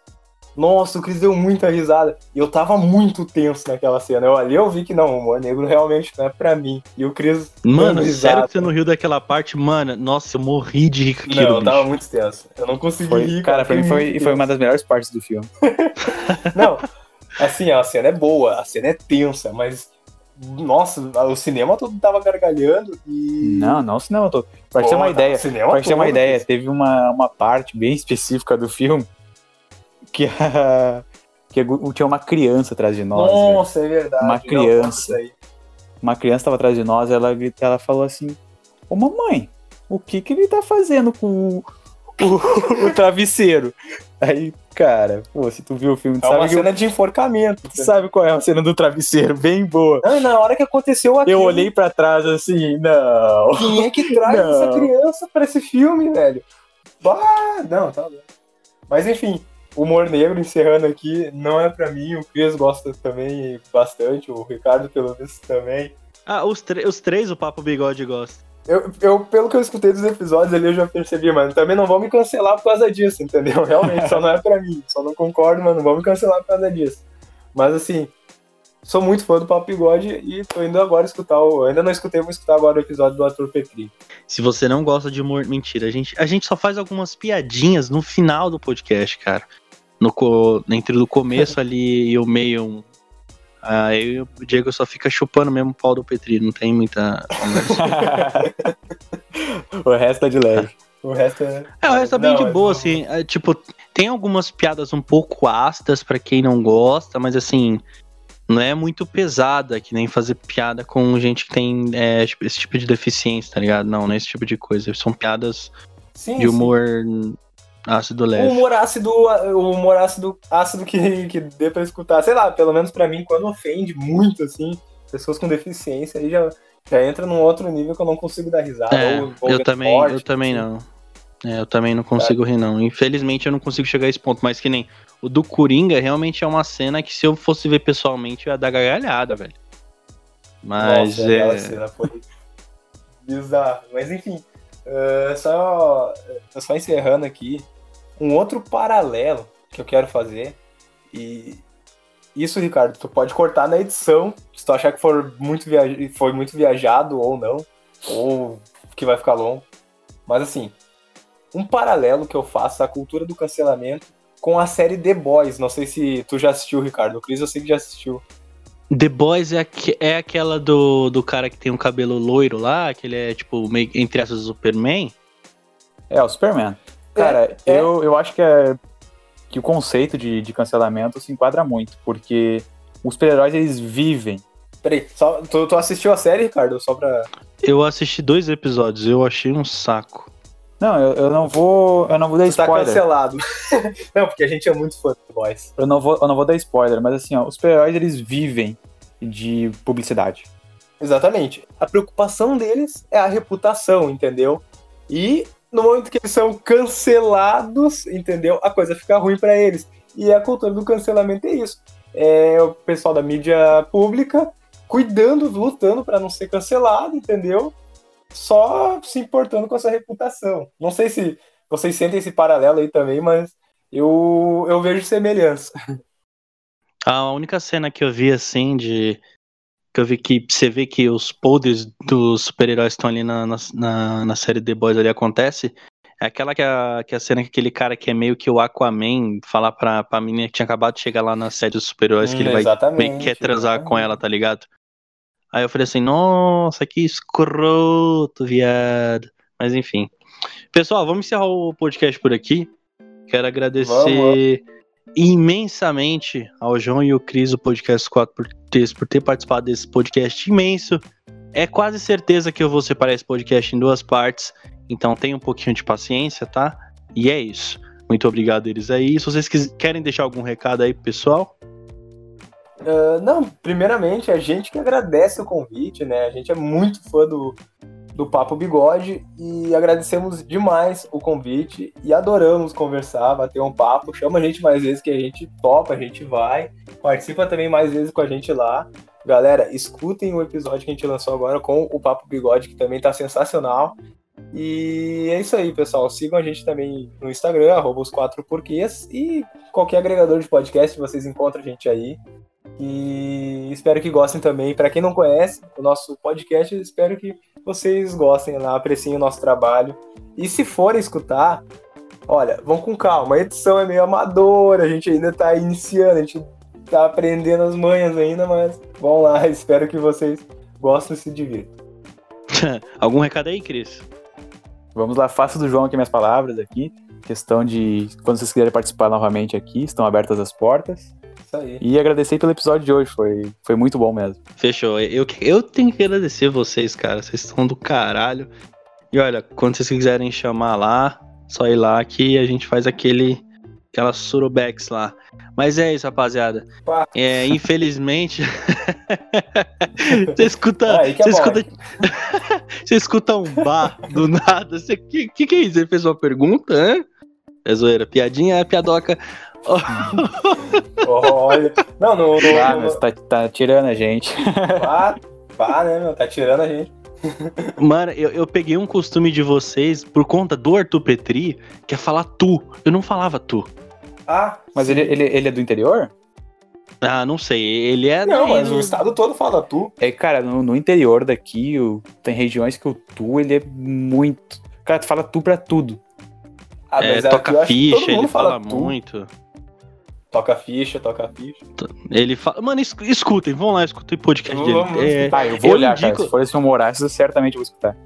Speaker 1: Nossa, o Cris deu muita risada. E eu tava muito tenso naquela cena. Eu ali eu vi que não, o humor negro realmente não é pra mim. E o Cris.
Speaker 2: Mano, sério
Speaker 1: risada.
Speaker 2: que você não riu daquela parte? Mano, nossa, eu morri de rir com aquilo,
Speaker 1: Não, eu
Speaker 2: bicho.
Speaker 1: tava muito tenso. Eu não consegui
Speaker 3: Foi,
Speaker 1: rir.
Speaker 3: cara, pra mim foi, foi uma das melhores partes do filme.
Speaker 1: Não, assim, a cena é boa, a cena é tensa, mas. Nossa, o cinema todo tava gargalhando e.
Speaker 3: Não, não o cinema todo. Pra
Speaker 1: Pô,
Speaker 3: ter uma
Speaker 1: tá,
Speaker 3: ideia, pra ter uma ideia,
Speaker 1: Cris.
Speaker 3: teve uma, uma parte bem específica do filme que, a, que tinha uma criança atrás de nós. velho.
Speaker 1: Nossa, é verdade.
Speaker 3: Uma
Speaker 1: Não,
Speaker 3: criança.
Speaker 1: isso aí.
Speaker 3: Uma criança tava atrás de nós, ela, ela falou assim: Ô mamãe, o que que ele tá fazendo com o, o- o travesseiro? Aí, cara, pô, se tu viu o filme, tu
Speaker 1: É uma
Speaker 3: sabe, que,
Speaker 1: cena de enforcamento.
Speaker 3: tu sabe qual é a cena do travesseiro, bem boa.
Speaker 1: Não, na hora que aconteceu aquilo,
Speaker 3: Eu olhei pra trás assim, não.
Speaker 1: quem é que traz
Speaker 3: Não.
Speaker 1: essa criança pra esse filme, velho? Bah, não, tá bom. Mas enfim, humor negro encerrando aqui, não é pra mim, o Cris gosta também bastante, o Ricardo pelo visto também.
Speaker 2: Ah, os, os três o Papo Bigode gosta.
Speaker 1: Eu, eu, pelo que eu escutei dos episódios ali, eu já percebi, mano. Também não vão me cancelar por causa disso, entendeu? Realmente, só não é pra mim. Só não concordo, mas não vão me cancelar por causa disso. Mas assim, sou muito fã do Papo Bigode e tô indo agora escutar o. Ainda não escutei, vou escutar agora o episódio do Arthur Petri.
Speaker 2: Se você não gosta de humor, mentira. A gente, a gente só faz algumas piadinhas no final do podcast, cara. No, entre o começo ali e o meio. Aí o Diego só fica chupando mesmo o pau do Petri, não tem muita.
Speaker 3: o resto é de leve.
Speaker 1: O resto é.
Speaker 2: É, o resto tá bem
Speaker 1: Não,
Speaker 2: de
Speaker 1: mas
Speaker 2: boa,
Speaker 1: não-
Speaker 2: assim. é, tipo, tem algumas piadas um pouco ácidas pra quem não gosta, mas assim. não é muito pesada, que nem fazer piada com gente que tem é, tipo, esse tipo de deficiência, tá ligado? Não, não é esse tipo de coisa. São piadas
Speaker 1: Sim,
Speaker 2: de humor ácido leve.
Speaker 1: O humor ácido, o humor ácido, ácido que, que dê pra escutar. Sei lá, pelo menos pra mim, quando ofende muito, assim, pessoas com deficiência, aí já, já entra num outro nível que eu não consigo dar risada.
Speaker 2: É,
Speaker 1: ou
Speaker 2: eu
Speaker 1: envolvendo
Speaker 2: também,
Speaker 1: forte,
Speaker 2: eu também
Speaker 1: assim.
Speaker 2: não. É, eu também não consigo rir, não. Infelizmente eu não consigo chegar a esse ponto, mas que nem o do Coringa realmente é uma cena que se eu fosse ver pessoalmente eu ia dar gargalhada, velho. Mas
Speaker 1: Nossa,
Speaker 2: é.
Speaker 1: cena foi bizarro. Mas enfim, eh, só, eh, só encerrando aqui, um outro paralelo que eu quero fazer, e isso, Ricardo, tu pode cortar na edição, se tu achar que for muito viaj... foi muito viajado ou não, ou que vai ficar longo. Mas assim, um paralelo que eu faço à cultura do cancelamento com a série The Boys. Não sei se tu já assistiu, Ricardo. O Cris eu sei que já assistiu.
Speaker 2: The Boys é, aque- é aquela do, do cara que tem um cabelo loiro lá, que ele é tipo meio entre essas Superman.
Speaker 3: É, o Superman. Cara,
Speaker 1: é.
Speaker 3: Eu, eu acho que, é, que o conceito de, de cancelamento se enquadra muito, porque os super-heróis eles vivem.
Speaker 1: Peraí, só, tu, tu assistiu a série, Ricardo? Só pra.
Speaker 2: Eu assisti dois episódios, eu achei um saco.
Speaker 3: Não, eu, eu não vou. Eu não vou dar
Speaker 1: Tu tá
Speaker 3: spoiler.
Speaker 1: cancelado. não, porque a gente é muito fã do Boys.
Speaker 3: Eu não vou, eu não vou dar spoiler, mas assim, ó, os super-heróis eles vivem de publicidade.
Speaker 1: Exatamente. A preocupação deles é a reputação, entendeu? E no momento que eles são cancelados, entendeu? A coisa fica ruim pra eles. E a cultura do cancelamento é isso. É o pessoal da mídia pública cuidando, lutando pra não ser cancelado, entendeu? Só se importando com essa reputação. Não sei se vocês sentem esse paralelo aí também, mas eu, eu vejo semelhança.
Speaker 2: A única cena que eu vi assim de. Que eu vi que você vê que os podres dos super-heróis estão ali na, na, na, série The Boys ali acontece. É aquela que a, que a cena que aquele cara que é meio que o Aquaman falar pra, pra menina que tinha acabado de chegar lá na série dos super-heróis que ele vai meio que quer transar com
Speaker 1: exatamente.
Speaker 2: ela, tá ligado? Aí eu falei assim, nossa, que escroto, viado. Mas enfim. Pessoal, vamos encerrar o podcast por aqui. Quero agradecer imensamente ao João e o Cris, o podcast 4x3, por ter participado desse podcast imenso. É quase certeza que eu vou separar esse podcast em duas partes, então tenha um pouquinho de paciência, tá? E é isso. Muito obrigado eles aí. Se vocês querem deixar algum recado aí pro pessoal,
Speaker 1: Ah, não, primeiramente, a gente que agradece o convite, né? A gente é muito fã do, do Papo Bigode e agradecemos demais o convite e adoramos conversar, bater um papo. Chama a gente mais vezes que a gente topa, a gente vai. Participa também mais vezes com a gente lá. Galera, escutem o episódio que a gente lançou agora com o Papo Bigode, que também tá sensacional. E é isso aí, pessoal. Sigam a gente também no Instagram, arroba os quatro porquês, e qualquer agregador de podcast vocês encontram a gente aí. E espero que gostem também. Para quem não conhece o nosso podcast, espero que vocês gostem lá, apreciem o nosso trabalho. E se forem escutar, olha, vão com calma. A edição é meio amadora, a gente ainda tá iniciando, a gente tá aprendendo as manhas ainda, mas vão lá, espero que vocês gostem e se divirtam.
Speaker 2: algum recado aí, Cris?
Speaker 3: Vamos lá, faça do João aqui minhas palavras aqui. Questão de quando vocês quiserem participar novamente aqui, estão abertas as portas.
Speaker 1: Isso aí.
Speaker 3: E agradecer pelo episódio de hoje, foi, foi muito bom mesmo.
Speaker 2: Fechou. Eu, eu tenho que agradecer vocês, cara. Vocês estão do caralho. E olha, quando vocês quiserem chamar lá, só ir lá que a gente faz aquele. Aquela surubex lá. Mas é isso, rapaziada.
Speaker 1: Pá.
Speaker 2: É, infelizmente. você escuta.
Speaker 1: É
Speaker 2: você, escuta você escuta um bar do nada. Você, que, que que é isso? Ele fez uma pergunta, hã? É zoeira. Piadinha, é piadoca.
Speaker 1: Olha. Não, no. no,
Speaker 3: Ah,
Speaker 1: no-
Speaker 3: mas tá, tá tirando a gente.
Speaker 1: Pá, pá, né, meu? Tá tirando a gente.
Speaker 2: Mano, eu, eu peguei um costume de vocês por conta do Arthur Petri, que é falar tu. Eu não falava tu.
Speaker 1: Ah,
Speaker 3: Mas ele, ele, ele é do interior?
Speaker 2: Ah, não sei. Ele é.
Speaker 1: Não, mas
Speaker 2: do-
Speaker 1: o estado todo fala tu.
Speaker 3: É, cara, no, no interior daqui, o- tem regiões que o tu, ele é muito... Cara, tu fala tu pra tudo.
Speaker 1: Ah,
Speaker 2: é,
Speaker 1: eu
Speaker 2: toca
Speaker 1: acho que todo
Speaker 2: ficha,
Speaker 1: mundo
Speaker 2: ele fala,
Speaker 1: tu.
Speaker 2: muito.
Speaker 1: Toca ficha, toca ficha.
Speaker 2: Ele fala. Mano, es- escutem, vão lá, escutem o podcast dele.
Speaker 1: Vamos
Speaker 2: É,
Speaker 3: Tá, eu vou
Speaker 2: Eu
Speaker 3: olhar,
Speaker 2: indico-
Speaker 3: cara. Se for esse humorista, certamente eu vou escutar.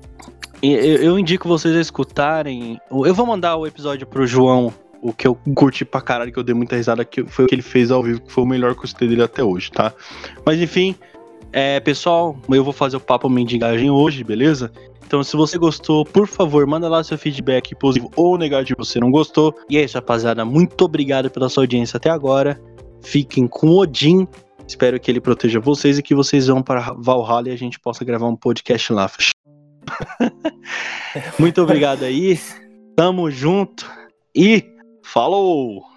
Speaker 2: eu, eu indico vocês a escutarem. Eu vou mandar o episódio pro João o que eu curti pra caralho, que eu dei muita risada, que foi o que ele fez ao vivo, que foi o melhor que eu escutei dele até hoje, tá? Mas enfim, é, pessoal, eu vou fazer o papo mendigagem hoje, beleza? Então, se você gostou, por favor, manda lá seu feedback positivo ou negativo se você não gostou. E é isso, rapaziada. Muito obrigado pela sua audiência até agora. Fiquem com Odin. Espero que ele proteja vocês e que vocês vão para Valhalla e a gente possa gravar um podcast lá. Muito obrigado aí. Tamo junto e falou!